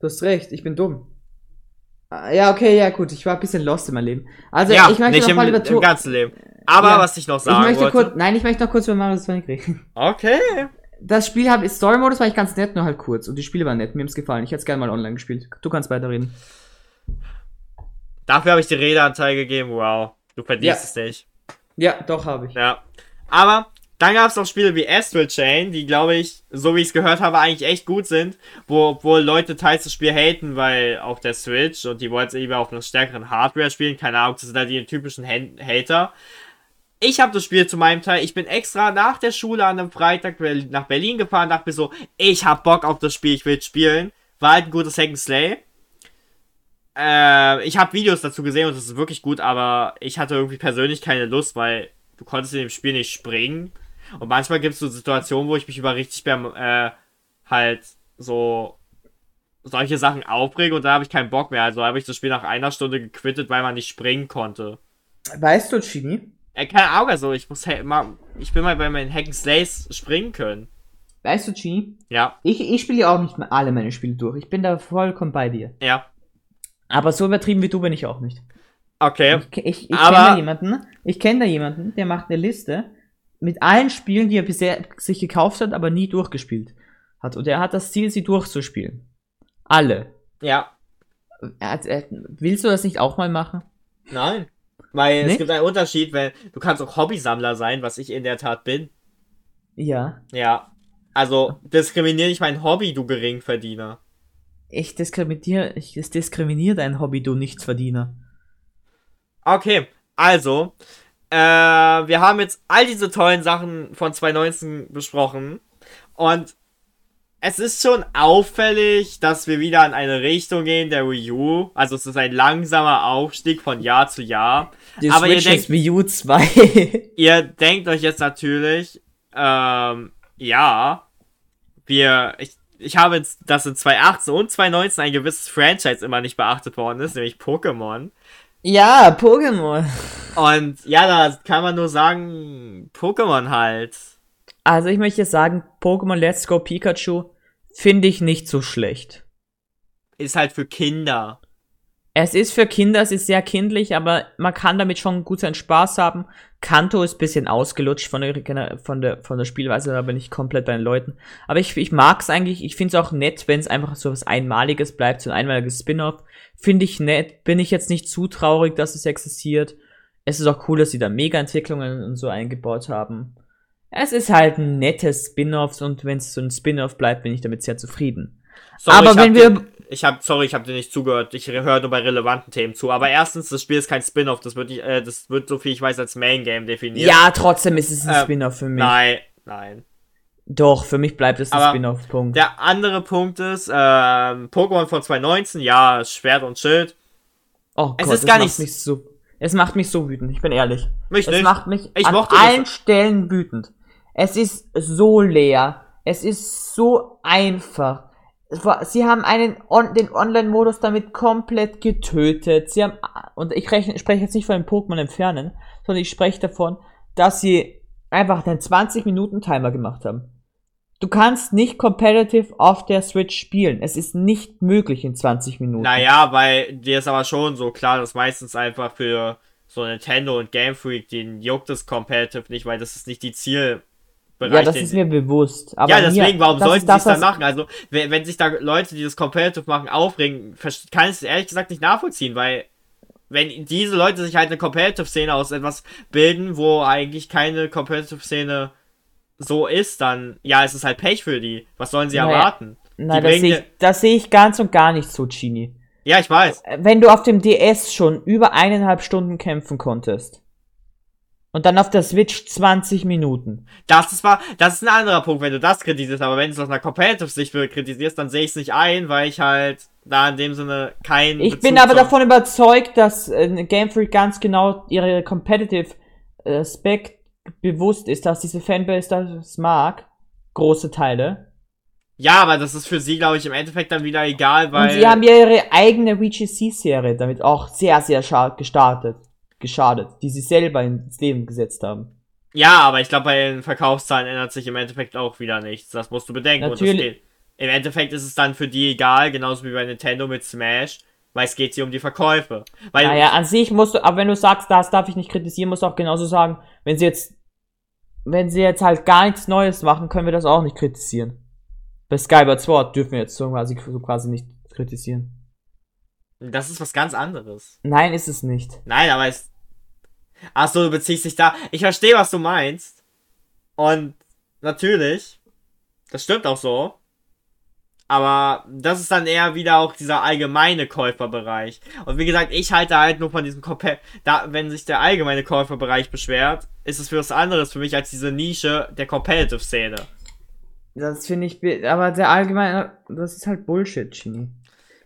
Du hast recht, ich bin dumm. Ah, Ja, okay, ja, gut, ich war ein bisschen lost in meinem Leben. Also, ja, ich möchte nicht noch im, mal über im To- ganzen Leben. Aber Ja, was ich noch Ich sagen möchte wollte. kurz, nein, ich möchte noch kurz über Mario Sonic reden. Okay. Das Spiel habe Story-Modus war ich ganz nett, nur halt kurz. Und die Spiele waren nett, mir haben's gefallen. Ich hätte es gerne mal online gespielt. Du kannst weiterreden. Dafür habe ich die Redeanteil gegeben. Wow. Du verdienst Ja. es nicht. Ja, doch habe ich. Ja. Aber dann gab es noch Spiele wie Astral Chain, die, glaube ich, so wie ich es gehört habe, eigentlich echt gut sind. Wo, obwohl Leute teils das Spiel haten, weil auf der Switch und die wollten es lieber auf einer stärkeren Hardware spielen. Keine Ahnung, das sind halt die typischen Hater. Ich habe das Spiel zu meinem Teil. Ich bin extra nach der Schule an einem Freitag nach Berlin gefahren, dachte mir so, ich hab Bock auf das Spiel, ich will spielen. War halt ein gutes Hack and Slay. Äh, ich habe Videos dazu gesehen und es ist wirklich gut, aber ich hatte irgendwie persönlich keine Lust, weil du konntest in dem Spiel nicht springen. Und manchmal gibt es so Situationen, wo ich mich über richtig beim, äh, halt so solche Sachen aufrege und da habe ich keinen Bock mehr. Also habe ich das Spiel nach einer Stunde gequittet, weil man nicht springen konnte. Weißt du, Chini? Äh, keine Ahnung, also ich muss ha- mal, ich will mal bei meinen Hack Slays springen können. Weißt du, Chini? Ja, Ich, ich spiele ja auch nicht mehr alle meine Spiele durch. Ich bin da vollkommen bei dir. ja. Aber so übertrieben wie du bin ich auch nicht. Okay. Ich, ich, ich kenne da jemanden, ich kenne da jemanden, der macht eine Liste mit allen Spielen, die er bisher sich gekauft hat, aber nie durchgespielt hat. Und er hat das Ziel, sie durchzuspielen. Alle. Ja. Er hat, er, willst du das nicht auch mal machen? Nein. Weil es Nicht? gibt einen Unterschied, weil du kannst auch Hobbysammler sein, was ich in der Tat bin. Ja. Ja. Also, diskriminier nicht mein Hobby, du Geringverdiener. Ich diskriminiere, ich diskriminiere dein Hobby, du Nichtsverdiener. Okay, also, äh, wir haben jetzt all diese tollen Sachen von 2019 besprochen. Und es ist schon auffällig, dass wir wieder in eine Richtung gehen der Wii U. Also es ist ein langsamer Aufstieg von Jahr zu Jahr. Die Aber ihr Switch denkt- ist Wii U 2. Ihr denkt euch jetzt natürlich, ähm, ja, wir, ich, ich habe jetzt, dass in 2018 und 2019 ein gewisses Franchise immer nicht beachtet worden ist, nämlich Pokémon. Ja, Pokémon. Und ja, da kann man nur sagen, Pokémon halt. Also ich möchte sagen, Pokémon Let's Go Pikachu finde ich nicht so schlecht. Ist halt für Kinder. Es ist für Kinder, es ist sehr kindlich, aber man kann damit schon gut seinen Spaß haben. Kanto ist ein bisschen ausgelutscht von der, von der, von der Spielweise, da bin ich komplett bei den Leuten. Aber ich, ich mag es eigentlich, ich finde es auch nett, wenn es einfach so was Einmaliges bleibt, so ein einmaliges Spin-off. Finde ich nett, bin ich jetzt nicht zu traurig, dass es existiert. Es ist auch cool, dass sie da Mega-Entwicklungen und so eingebaut haben. Es ist halt ein nettes Spin-off und wenn es so ein Spin-off bleibt, bin ich damit sehr zufrieden. Sorry, Aber wenn wir- ich habe, sorry, ich habe dir nicht zugehört. Ich höre nur bei relevanten Themen zu. Aber erstens, das Spiel ist kein Spin-off. Das wird, nicht, äh, das wird, so viel ich weiß, als Main Game definiert. Ja, trotzdem ist es ein Ähm, Spin-off für mich. Nein, nein. Doch, für mich bleibt es ein Spin-off, Punkt. Der andere Punkt ist, ähm, Pokémon von 2019, ja, Schwert und Schild. Oh es Gott, ist gar nicht- mich so. Es macht mich so wütend, ich bin ehrlich. Mich es nicht. macht mich Ich an mochte das. allen Stellen wütend. Es ist so leer. Es ist so einfach. Sie haben einen on, den Online-Modus damit komplett getötet. Sie haben und ich rechne, spreche jetzt nicht von dem Pokémon entfernen, sondern ich spreche davon, dass sie einfach den 20 Minuten Timer gemacht haben. Du kannst nicht competitive auf der Switch spielen. Es ist nicht möglich in 20 Minuten. Naja, weil dir ist aber schon so klar, dass meistens einfach für so Nintendo und Game Freak, den juckt es Competitive nicht, weil das ist nicht die Zielbereich. Ja, das ist mir bewusst. Aber ja, deswegen, mir, warum sollten sie das, es dann machen? Also, wenn, wenn sich da Leute, die das Competitive machen, aufregen, kann ich es ehrlich gesagt nicht nachvollziehen, weil wenn diese Leute sich halt eine Competitive-Szene aus etwas bilden, wo eigentlich keine Competitive-Szene so ist, dann, ja, es ist halt Pech für die. Was sollen sie Naja. erwarten? Nein, das sehe ich, das sehe ich ganz und gar nicht so, Genie. Ja, ich weiß. Wenn du auf dem DS schon über eineinhalb Stunden kämpfen konntest und dann auf der Switch 20 Minuten. Das ist, war, das ist ein anderer Punkt, wenn du das kritisierst, aber wenn du es aus einer Competitive-Sicht kritisierst, dann sehe ich es nicht ein, weil ich halt da in dem Sinne kein. Ich Bezug bin aber davon überzeugt, dass äh, Game Freak ganz genau ihre Competitive äh, bewusst ist, dass diese Fanbase das mag. Große Teile. Ja, aber das ist für sie, glaube ich, im Endeffekt dann wieder egal, weil. Und sie haben ja ihre eigene VGC-Serie damit auch sehr, sehr scha- gestartet, geschadet, die sie selber ins Leben gesetzt haben. Ja, aber ich glaube, bei den Verkaufszahlen ändert sich im Endeffekt auch wieder nichts. Das musst du bedenken. Natürlich. Im Endeffekt ist es dann für die egal, genauso wie bei Nintendo mit Smash, weil es geht sie um die Verkäufe. Weil, Naja, an sich musst du, aber wenn du sagst, das darf ich nicht kritisieren, musst du auch genauso sagen, wenn sie jetzt, wenn sie jetzt halt gar nichts Neues machen, können wir das auch nicht kritisieren. Bei Skyward Sword dürfen wir jetzt so quasi, so quasi nicht kritisieren. das ist was ganz anderes. Nein, ist es nicht. Nein, aber es. Ach so, du beziehst dich da. Ich verstehe, was du meinst. Und natürlich, das stimmt auch so. Aber das ist dann eher wieder auch dieser allgemeine Käuferbereich. Und wie gesagt, ich halte halt nur von diesem Kompe da, wenn sich der allgemeine Käuferbereich beschwert, ist es für was anderes für mich als diese Nische der Competitive-Szene. Das finde ich, be- aber der allgemeine, das ist halt Bullshit, Genie.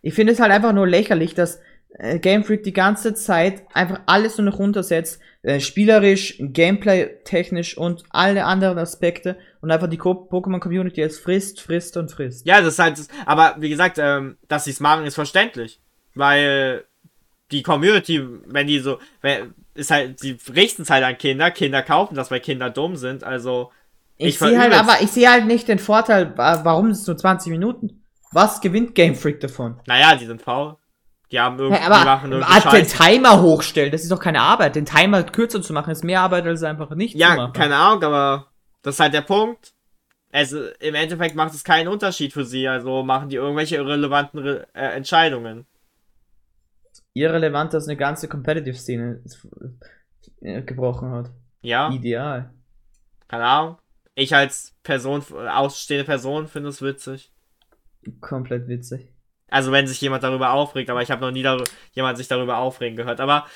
Ich finde es halt einfach nur lächerlich, dass äh, Game Freak die ganze Zeit einfach alles nur noch runtersetzt, äh, spielerisch, gameplay-technisch und alle anderen Aspekte und einfach die Co- Pokémon-Community jetzt frisst, frisst und frisst. Ja, das ist halt, aber wie gesagt, ähm, dass sie es machen, ist verständlich. Weil die Community, wenn die so, wenn, ist halt, die richten es halt an Kinder, Kinder kaufen das, weil Kinder dumm sind, also. Ich, Ich sehe halt, aber ich sehe halt nicht den Vorteil, wa- warum es nur 20 Minuten? Was gewinnt Game Freak davon? Naja, die sind faul. Die haben irgendwie, Ja, aber machen irgendwie den. Timer hochstellen, das ist doch keine Arbeit. Den Timer kürzer zu machen, ist mehr Arbeit, als einfach nicht zu Ja, machen. keine Ahnung, aber das ist halt der Punkt. Also, im Endeffekt macht es keinen Unterschied für sie, also machen die irgendwelche irrelevanten Re äh, Entscheidungen. irrelevant, dass eine ganze Competitive-Szene gebrochen hat. Ja, Ideal. keine Ahnung. Ich als Person, ausstehende Person finde es witzig. Komplett witzig. Also wenn sich jemand darüber aufregt, aber ich habe noch nie darüber, jemand sich darüber aufregen gehört. Aber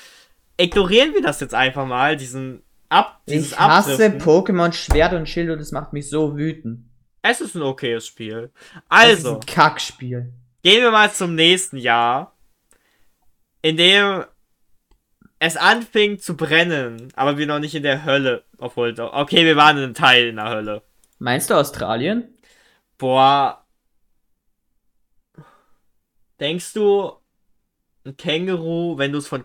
ignorieren wir das jetzt einfach mal, diesen Ab, dieses Ich hasse Abdriften. Pokémon Schwert und Schild und das macht mich so wütend. Es ist ein okayes Spiel. Das Also, ist ein Kackspiel. gehen wir mal zum nächsten Jahr, in dem es anfing zu brennen, aber wir noch nicht in der Hölle, obwohl, okay, wir waren in einem Teil in der Hölle. Meinst du Australien? Boah. Denkst du, ein Känguru, wenn du es von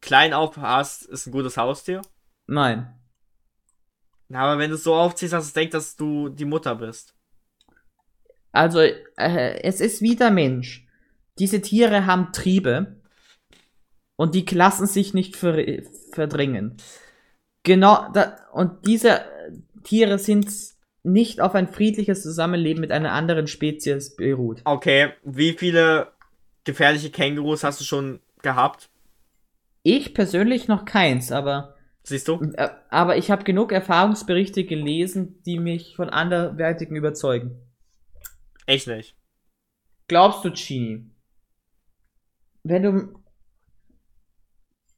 klein auf hast, ist ein gutes Haustier? Nein. Na, aber wenn du es so aufziehst, dass es denkt, dass du die Mutter bist. Also, äh, es ist wie der Mensch. Diese Tiere haben Triebe und die lassen sich nicht ver verdrängen. Genau, da, und diese Tiere sind nicht auf ein friedliches Zusammenleben mit einer anderen Spezies beruht. Okay, wie viele gefährliche Kängurus hast du schon gehabt? Ich persönlich noch keins, aber Siehst du? äh, aber ich habe genug Erfahrungsberichte gelesen, die mich von anderwertigen überzeugen. Ich nicht. Glaubst du, Genie, wenn du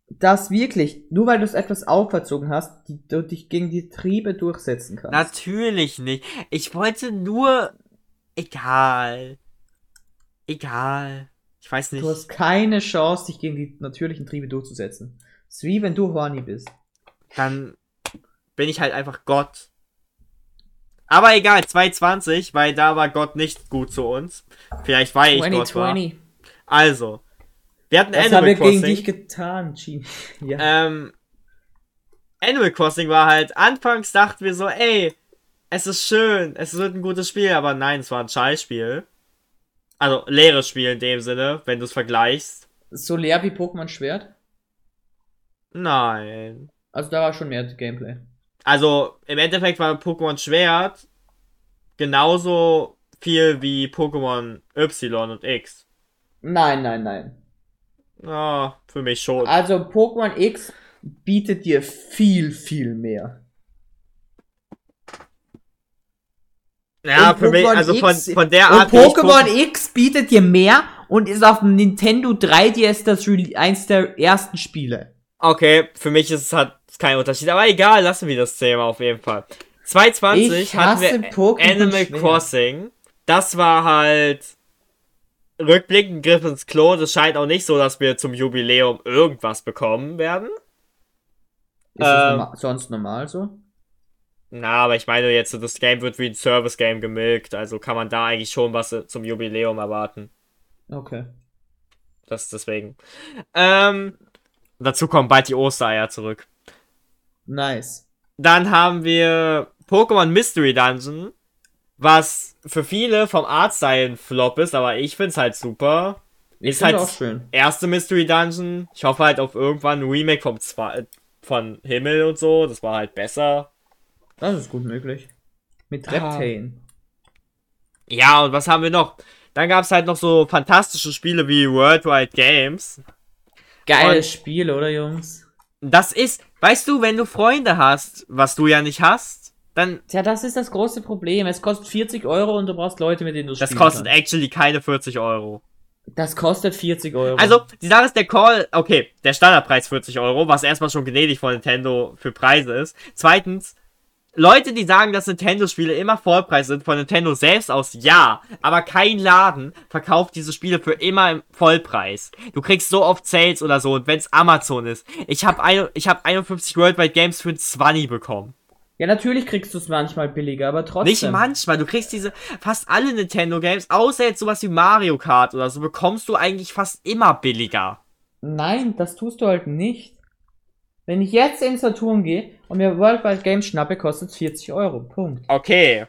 das wirklich, nur weil du es etwas auferzogen hast, die, du dich gegen die Triebe durchsetzen kannst? Natürlich nicht. Ich wollte nur. Egal. Egal. Ich weiß nicht. Du hast keine Chance, dich gegen die natürlichen Triebe durchzusetzen. Es ist wie wenn du horny bist. Dann bin ich halt einfach Gott. Aber egal, 220, weil da war Gott nicht gut zu uns. Vielleicht weil ich Gott war. 2020. Also. Wir hatten Was haben Animal wir gegen Crossing. dich getan, Genie? Ja. Ähm, Animal Crossing war halt, anfangs dachten wir so, ey, es ist schön, es wird ein gutes Spiel, aber nein, es war ein Scheißspiel. Also, leeres Spiel in dem Sinne, wenn du es vergleichst. So leer wie Pokémon Schwert? Nein. Also da war schon mehr Gameplay. Also, im Endeffekt war Pokémon Schwert genauso viel wie Pokémon Y und X. Nein, nein, nein. Ja, für mich schon. Also Pokémon X bietet dir viel, viel mehr. Ja, Und für mich, also von, X- von der Und Art. ich Pokémon X bietet dir mehr und ist auf dem Nintendo 3DS das eins der ersten Spiele. Okay, für mich ist es halt kein Unterschied, aber egal, lassen wir das Thema auf jeden Fall. 220 Ich hatten wir Pokémon Animal schwer. Crossing. Das war halt rückblickend Griff ins Klo. Das scheint auch nicht so, dass wir zum Jubiläum irgendwas bekommen werden. Ist das Ähm. norma sonst normal so? Na, aber ich meine jetzt, das Game wird wie ein Service-Game gemilkt, also kann man da eigentlich schon was äh, zum Jubiläum erwarten. Okay. Das deswegen. Ähm, dazu kommen bald die Ostereier zurück. Nice. Dann haben wir Pokémon Mystery Dungeon, was für viele vom Artstyle ein Flop ist, aber ich find's halt super. Ich Ist halt auch schön. erste Mystery Dungeon. Ich hoffe halt auf irgendwann ein Remake vom zwei, von Himmel und so. Das war halt besser. Das ist gut möglich. Mit Ah. Reptane. Ja, und was haben wir noch? Dann gab's halt noch so fantastische Spiele wie Worldwide Games. Geiles Und- Spiel, oder Jungs? Das ist, weißt du, wenn du Freunde hast, was du ja nicht hast, dann Tja, das ist das große Problem. Es kostet 40 Euro und du brauchst Leute, mit denen du das spielen kostet kannst. actually keine 40 Euro. Das kostet 40 Euro. Also, die Sache ist, der Call, okay, der Standardpreis 40 Euro, was erstmal schon gnädig von Nintendo für Preise ist. Zweitens, Leute, die sagen, dass Nintendo-Spiele immer Vollpreis sind, von Nintendo selbst aus, ja. Aber kein Laden verkauft diese Spiele für immer im Vollpreis. Du kriegst so oft Sales oder so, und wenn's Amazon ist. Ich habe hab 51 Worldwide Games für ein 20 bekommen. ja, natürlich kriegst du es manchmal billiger, aber trotzdem. Nicht manchmal, du kriegst diese, fast alle Nintendo-Games, außer jetzt sowas wie Mario Kart oder so, bekommst du eigentlich fast immer billiger. Nein, das tust du halt nicht. Wenn ich jetzt in Saturn gehe und mir Worldwide Games schnappe, kostet es 40 Euro. Punkt. Okay.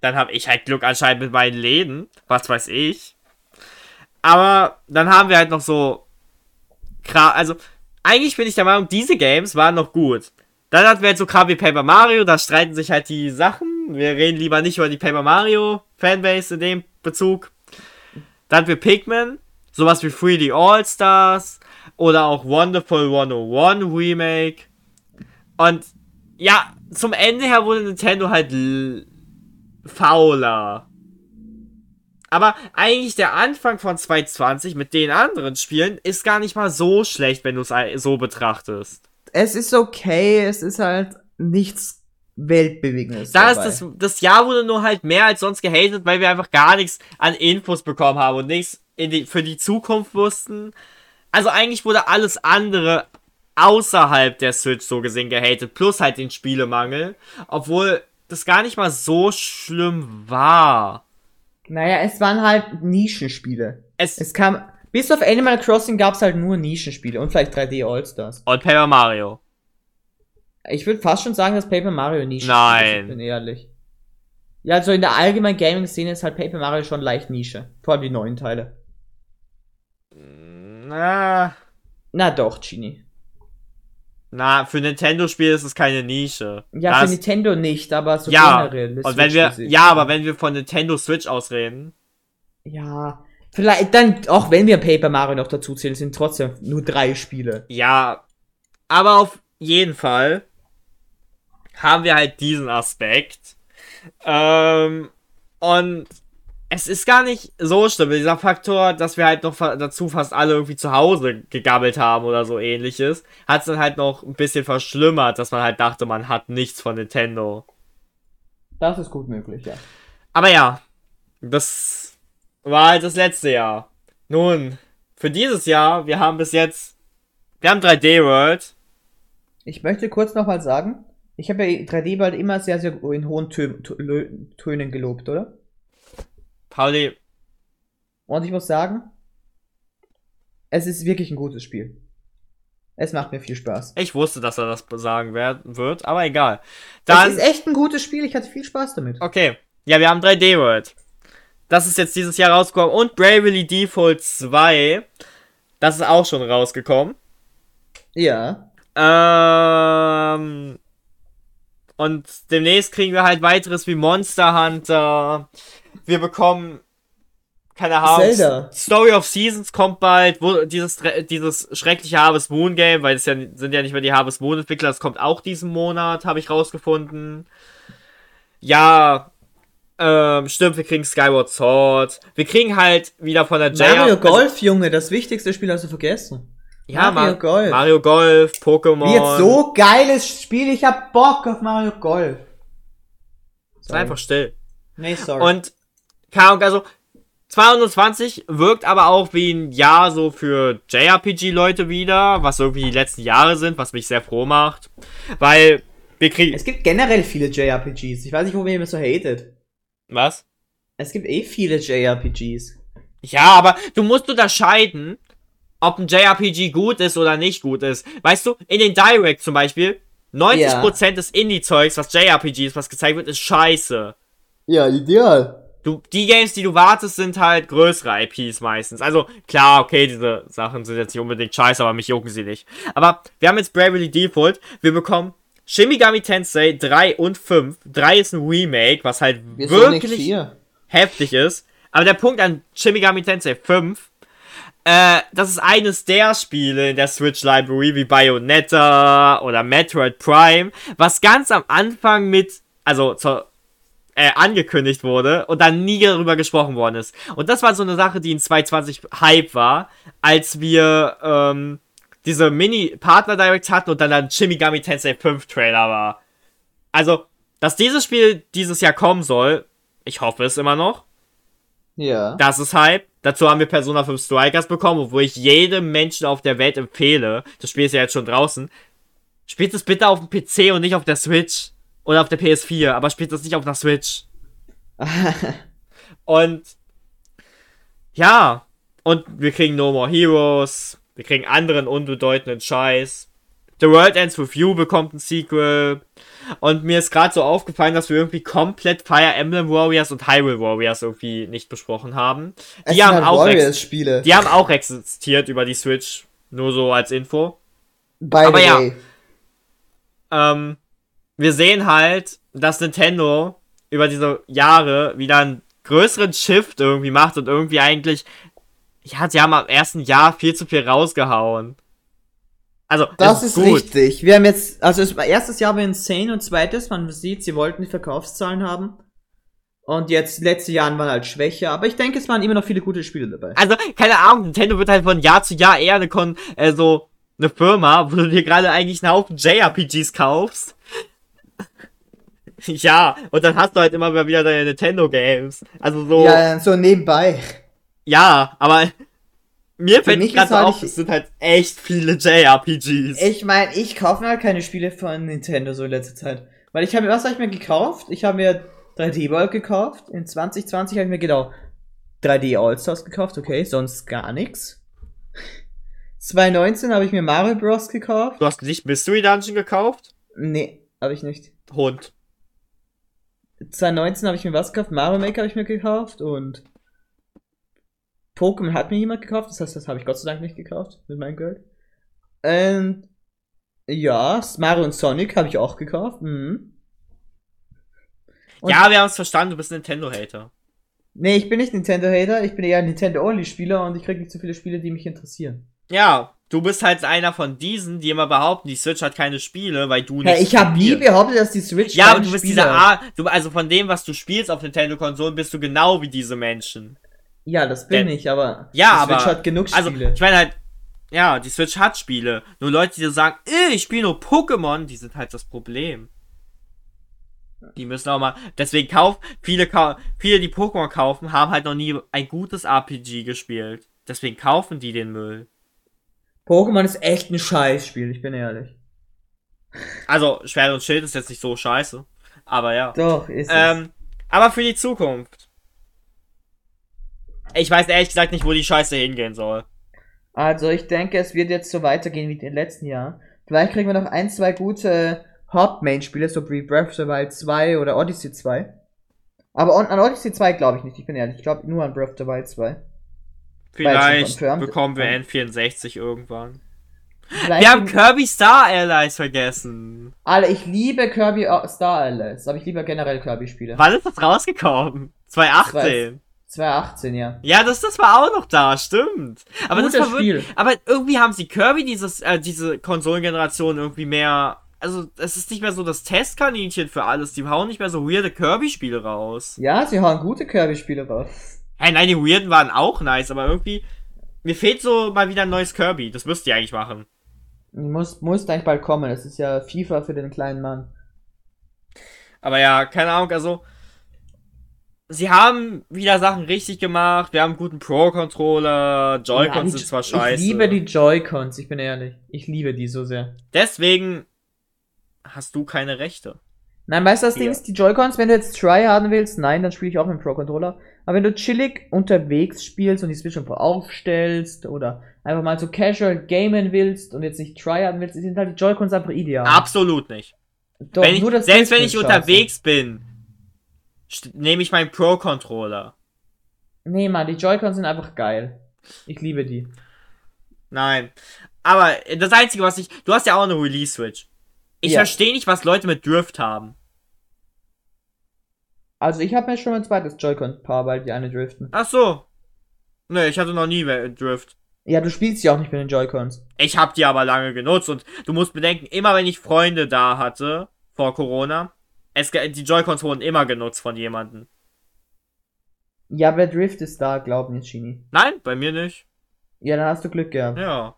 Dann habe ich halt Glück anscheinend mit meinen Läden. Was weiß ich. Aber dann haben wir halt noch so. Also, eigentlich bin ich der Meinung, diese Games waren noch gut. Dann hatten wir halt so wie Paper Mario, da streiten sich halt die Sachen. Wir reden lieber nicht über die Paper Mario Fanbase in dem Bezug. Dann hatten wir Pikmin, sowas wie 3D All-Stars oder auch Wonderful 101 Remake. Und ja, zum Ende her wurde Nintendo halt fauler. Aber eigentlich der Anfang von 2020 mit den anderen Spielen ist gar nicht mal so schlecht, wenn du es so betrachtest. Es ist okay, es ist halt nichts Weltbewegendes. Da ist dabei. das, das Jahr wurde nur halt mehr als sonst gehatet, weil wir einfach gar nichts an Infos bekommen haben und nichts die, für die Zukunft wussten. Also eigentlich wurde alles andere außerhalb der Switch so gesehen gehatet, plus halt den Spielemangel, obwohl das gar nicht mal so schlimm war. Naja, es waren halt Nischenspiele. Es, Es kam. Bis auf Animal Crossing gab es halt nur Nischenspiele und vielleicht 3D All-Stars. und Paper Mario. Ich würde fast schon sagen, dass Paper Mario Nische Nein. ist, ich bin ehrlich. Ja, also in der allgemeinen Gaming-Szene ist halt Paper Mario schon leicht Nische. Vor allem die neuen Teile. Na, Na doch, Genie. na, für Nintendo-Spiele ist es keine Nische. Ja, Das- für Nintendo nicht, aber so ja, generell. und wenn wir, ja, aber wenn wir von Nintendo Switch aus reden, Ja, vielleicht dann, auch wenn wir Paper Mario noch dazu zählen, sind trotzdem nur drei Spiele. Ja, aber auf jeden Fall haben wir halt diesen Aspekt. Ähm, und es ist gar nicht so schlimm, dieser Faktor, dass wir halt noch dazu fast alle irgendwie zu Hause gegabbelt haben oder so ähnliches, hat es dann halt noch ein bisschen verschlimmert, dass man halt dachte, man hat nichts von Nintendo. Das ist gut möglich, ja. Aber ja, das war halt das letzte Jahr. Nun, für dieses Jahr, wir haben bis jetzt, wir haben 3D World, Ich möchte kurz nochmal sagen, ich habe ja 3D bald immer sehr, sehr in hohen Tö Tönen gelobt, oder? Pauli, Und ich muss sagen, es ist wirklich ein gutes Spiel. Es macht mir viel Spaß. Ich wusste, dass er das sagen wer- wird, aber egal. es Dann, ist echt ein gutes Spiel, ich hatte viel Spaß damit. okay. Ja, wir haben 3D World. Das ist jetzt dieses Jahr rausgekommen. Und Bravely Default 2. Das ist auch schon rausgekommen. Ja. Ähm. Und demnächst kriegen wir halt weiteres wie Monster Hunter. Wir bekommen. Keine Ahnung. Zelda. Story of Seasons kommt bald. Wo, dieses, dieses schreckliche Harvest Moon Game, weil es ja sind ja nicht mehr die Harvest Moon Entwickler, das kommt auch diesen Monat, habe ich rausgefunden. Ja. Ähm, stimmt, wir kriegen Skyward Sword. Wir kriegen halt wieder von der JR Mario Golf, Junge, das wichtigste Spiel hast du vergessen. Ja, Mario Mar Golf. Mario Golf, Pokémon. Wie jetzt so geiles Spiel, ich hab Bock auf Mario Golf. Ist einfach still. Nee, sorry. Und, keine Ahnung, also, 220 wirkt aber auch wie ein Jahr so für JRPG-Leute wieder, was irgendwie die letzten Jahre sind, was mich sehr froh macht. Weil wir kriegen. es gibt generell viele JRPGs. Ich weiß nicht, warum ihr immer so hatet. Was? Es gibt eh viele JRPGs. Ja, aber du musst unterscheiden, ob ein JRPG gut ist oder nicht gut ist. Weißt du, in den Direct zum Beispiel, 90% des Indie-Zeugs, was JRPGs, was gezeigt wird, ist scheiße. Ja, ideal. Du, die Games, die du wartest, sind halt größere IPs meistens. Also, klar, okay, diese Sachen sind jetzt nicht unbedingt scheiße, aber mich jucken sie nicht. Aber wir haben jetzt Bravely Default. Wir bekommen Shin Megami Tensei 3 und 5. 3 ist ein Remake, was halt wirklich heftig ist. Aber der Punkt an Shin Megami Tensei 5, äh, das ist eines der Spiele in der Switch Library wie Bayonetta oder Metroid Prime, was ganz am Anfang mit, also zur äh, angekündigt wurde und dann nie darüber gesprochen worden ist. Und das war so eine Sache, die in 2020 Hype war, als wir ähm, diese Mini-Partner-Directs hatten und dann ein Shimigami Tensei 5 Trailer war. Also, dass dieses Spiel dieses Jahr kommen soll, ich hoffe es immer noch. Ja. Das ist Hype. Dazu haben wir Persona 5 Strikers bekommen, wo ich jedem Menschen auf der Welt empfehle, das Spiel ist ja jetzt schon draußen, spielt es bitte auf dem PC und nicht auf der Switch. Oder auf der PS4, aber spielt das nicht auf einer Switch. und ja, und wir kriegen No More Heroes, wir kriegen anderen unbedeutenden Scheiß. The World Ends With You bekommt ein Sequel. Und mir ist gerade so aufgefallen, dass wir irgendwie komplett Fire Emblem Warriors und Hyrule Warriors irgendwie nicht besprochen haben. Die haben, halt auch Warriors-Spiele. die haben auch existiert über die Switch. Nur so als Info. By aber ja. ähm, wir sehen halt, dass Nintendo über diese Jahre wieder einen größeren Shift irgendwie macht und irgendwie eigentlich, ja, sie haben am ersten Jahr viel zu viel rausgehauen. Also, Das es ist gut. richtig. Wir haben jetzt, also das erstes Jahr war insane und zweites, man sieht, sie wollten die Verkaufszahlen haben. Und jetzt, letzte Jahren waren halt schwächer, aber ich denke, es waren immer noch viele gute Spiele dabei. Also, keine Ahnung, Nintendo wird halt von Jahr zu Jahr eher eine Kon äh, so eine Firma, wo du dir gerade eigentlich einen Haufen JRPGs kaufst. ja, und dann hast du halt immer mal wieder deine Nintendo Games. Also so. Ja, so nebenbei. Ja, aber mir fällt mich gerade halt auf, es sind halt echt viele JRPGs. Ich meine, ich kaufe mir halt keine Spiele von Nintendo so in letzter Zeit. Weil ich habe mir, was habe ich mir gekauft? Ich habe mir 3D World gekauft. In 2020 habe ich mir genau 3D All-Stars gekauft, okay, sonst gar nichts. 2019 habe ich mir Mario Bros. gekauft. Du hast nicht Mystery Dungeon gekauft? Nee, habe ich nicht. Hund. 2019 habe ich mir was gekauft? Mario Maker habe ich mir gekauft und Pokémon hat mir jemand gekauft, das heißt, das habe ich Gott sei Dank nicht gekauft mit meinem Geld. Und ja, Mario und Sonic habe ich auch gekauft. Mhm. Ja, wir haben es verstanden, du bist Nintendo-Hater. Nee, ich bin nicht Nintendo-Hater, ich bin eher Nintendo-Only-Spieler und ich kriege nicht so viele Spiele, die mich interessieren. Ja, du bist halt einer von diesen, die immer behaupten, die Switch hat keine Spiele, weil du nicht. Hey, ich habe nie behauptet, dass die Switch Ja, aber du bist Spiele dieser. A, du, also von dem, was du spielst auf Nintendo-Konsolen, bist du genau wie diese Menschen. Ja, das bin Denn- ich, aber Ja, die Switch aber- hat genug Also, Spiele. ich meine halt, ja, die Switch hat Spiele. Nur Leute, die so sagen, äh, ich spiele nur Pokémon, die sind halt das Problem. Die müssen auch mal, deswegen kaufen, viele, kau viele, die Pokémon kaufen, haben halt noch nie ein gutes RPG gespielt. Deswegen kaufen die den Müll. Pokémon ist echt ein Scheißspiel, ich bin ehrlich. Also, Schwert und Schild ist jetzt nicht so scheiße. Aber ja. Doch, ist es. Ähm, aber für die Zukunft. Ich weiß ehrlich gesagt nicht, wo die Scheiße hingehen soll. Also ich denke, es wird jetzt so weitergehen wie in den letzten Jahren. Vielleicht kriegen wir noch ein, zwei gute Haupt-Main-Spiele, so wie Breath of the Wild 2 oder Odyssey 2. Aber an Odyssey 2 glaube ich nicht, ich bin ehrlich. Ich glaube nur an Breath of the Wild 2. Vielleicht bekommen wir Ähm. N64 irgendwann. Vielleicht Wir haben Kirby Star Allies vergessen. alle, ich liebe Kirby Star Allies, aber ich liebe generell Kirby-Spiele. Wann ist das rausgekommen? 2018. 2018, ja. Ja, das, das war auch noch da, stimmt. Aber das Gutes verwirrt, Spiel. aber irgendwie haben sie Kirby dieses, äh, diese Konsolengeneration irgendwie mehr also es ist nicht mehr so das Testkaninchen für alles. Die hauen nicht mehr so weirde Kirby-Spiele raus. Ja, sie hauen gute Kirby-Spiele raus. Hey, nein, die weirden waren auch nice, aber irgendwie mir fehlt so mal wieder ein neues Kirby. Das müsst ihr eigentlich machen. Muss, muss eigentlich bald kommen. Das ist ja FIFA für den kleinen Mann. Aber ja, keine Ahnung, also sie haben wieder Sachen richtig gemacht. Wir haben einen guten Pro-Controller. Joy-Cons Ja, sind zwar scheiße. Ich liebe die Joy-Cons, ich bin ehrlich. Ich liebe die so sehr. Deswegen hast du keine Rechte. Nein, weißt du, das Ding ist, die Joy-Cons, wenn du jetzt Tryharden willst, nein, dann spiele ich auch mit dem Pro-Controller. Aber wenn du chillig unterwegs spielst und die Switch einfach aufstellst oder einfach mal so casual gamen willst und jetzt nicht Tryharden willst, sind halt die Joy-Cons einfach ideal. Absolut nicht. Doch, wenn ich, selbst wenn ich unterwegs bin, nehme ich meinen Pro-Controller. Nee, Mann, die Joy-Cons sind einfach geil. Ich liebe die. Nein. Aber das Einzige, was ich. Du hast ja auch eine Release-Switch. Ich Ja. verstehe nicht, was Leute mit Drift haben. Also ich habe mir schon ein zweites Joy-Con-Paar, weil die eine driften. Ach so. Nee, ich hatte noch nie Drift. Ja, du spielst ja auch nicht mit den Joy-Cons. Ich habe die aber lange genutzt und du musst bedenken, immer wenn ich Freunde da hatte, vor Corona, es, die Joy-Cons wurden immer genutzt von jemandem. Ja, aber der Drift ist da, glaub mir, Genie. Nein, bei mir nicht. Ja, dann hast du Glück gehabt. Ja.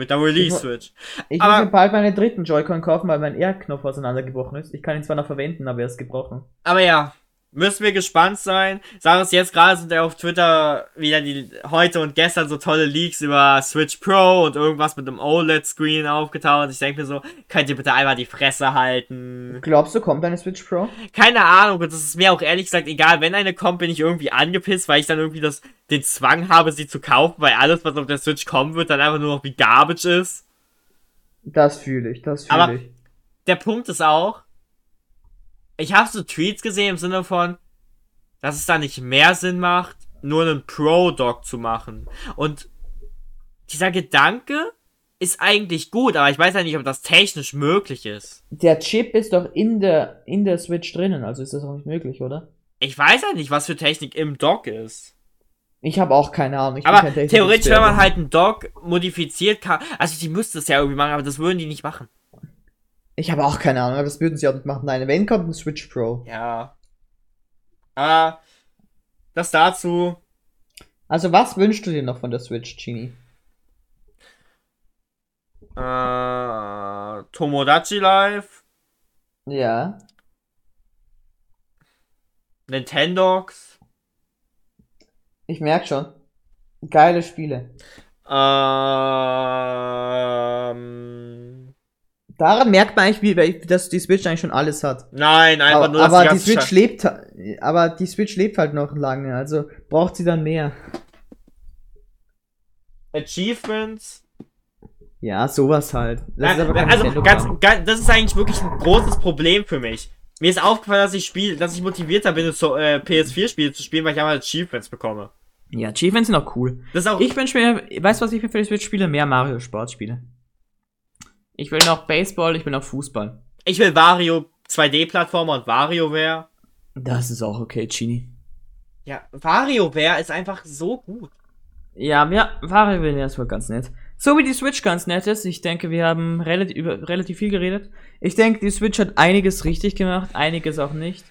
Mit der Release-Switch. Ich Aber- muss mir bald meinen dritten Joy-Con kaufen, weil mein R-Knopf auseinandergebrochen ist. Ich kann ihn zwar noch verwenden, aber er ist gebrochen. Aber ja, müssen wir gespannt sein. Sag es jetzt gerade sind ja auf Twitter wieder die heute und gestern so tolle Leaks über Switch Pro und irgendwas mit einem OLED-Screen aufgetaucht. Ich denke mir so, könnt ihr bitte einmal die Fresse halten? Glaubst du, kommt eine Switch Pro? Keine Ahnung, und das ist mir auch ehrlich gesagt egal. Wenn eine kommt, bin ich irgendwie angepisst, weil ich dann irgendwie das, den Zwang habe, sie zu kaufen, weil alles, was auf der Switch kommen wird, dann einfach nur noch wie Garbage ist. Das fühle ich, das fühle ich. der Punkt ist auch, ich habe so Tweets gesehen im Sinne von, dass es da nicht mehr Sinn macht, nur einen Pro-Doc zu machen. Und dieser Gedanke ist eigentlich gut, aber ich weiß ja nicht, ob das technisch möglich ist. Der Chip ist doch in der, in der Switch drinnen, also ist das auch nicht möglich, oder? Ich weiß ja nicht, was für Technik im Dock ist. Ich habe auch keine Ahnung. Aber theoretisch, wenn man halt einen Dock modifiziert kann, also die müssten es ja irgendwie machen, aber das würden die nicht machen. Ich habe auch keine Ahnung, aber das würden sie auch nicht machen. Nein, wenn kommt ein Switch Pro. Ja. Aber das dazu. Also, was wünschst du dir noch von der Switch, Genie? Äh, Tomodachi Live, Ja. Nintendogs, Ich merk schon. Geile Spiele. ähm, Daran merkt man eigentlich, wie, dass die Switch eigentlich schon alles hat. nein, einfach Aber, nur, dass aber die Switch lebt, aber die Switch lebt halt noch lange, also braucht sie dann mehr. Achievements. Ja, sowas halt. Das kein also ganz, ganz, das ist eigentlich wirklich ein großes Problem für mich. Mir ist aufgefallen, dass ich spiel, dass ich motivierter bin, so, äh, PS4-Spiele zu spielen, weil ich einmal Achievements bekomme. Ja, Achievements sind auch cool. Das ist auch. Ich wünsche mir, weißt du, was ich mir für die Switch spiele? Mehr Mario Sportspiele. Ich will noch Baseball, ich will noch Fußball. Ich will Wario 2D-Plattformer und WarioWare. Das ist auch okay, Chini. Ja, WarioWare ist einfach so gut. Ja, ja, Wario will das wohl ganz nett. So wie die Switch ganz nett ist, ich denke, wir haben relativ, über, relativ viel geredet. Ich denke, die Switch hat einiges richtig gemacht, einiges auch nicht.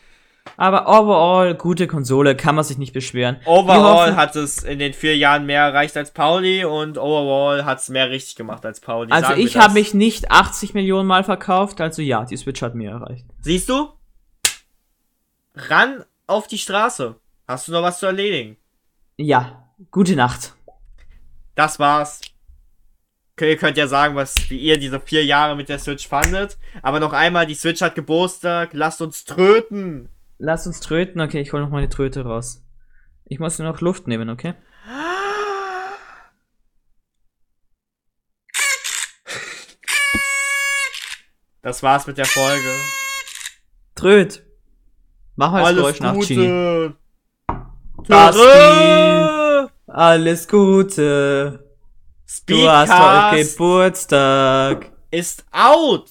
Aber overall, gute Konsole, kann man sich nicht beschweren. Overall hat es in den vier Jahren mehr erreicht als Pauli und overall hat es mehr richtig gemacht als Pauli. Also ich habe mich nicht 80 Millionen Mal verkauft, also ja, die Switch hat mehr erreicht. Siehst du? Ran auf die Straße. Hast du noch was zu erledigen? Ja, gute Nacht. Das war's. Ihr könnt ja sagen, was, wie ihr diese vier Jahre mit der Switch fandet. Aber noch einmal, die Switch hat Geburtstag. Lasst uns tröten. Lass uns tröten, okay, ich hole noch meine Tröte raus. Ich muss nur noch Luft nehmen, okay? Das war's mit der Folge. Tröt. Mach mal das Alles Geräusch nach. Gute. Basti. Alles Gute. Du hast heute Speedcast Geburtstag. ist out.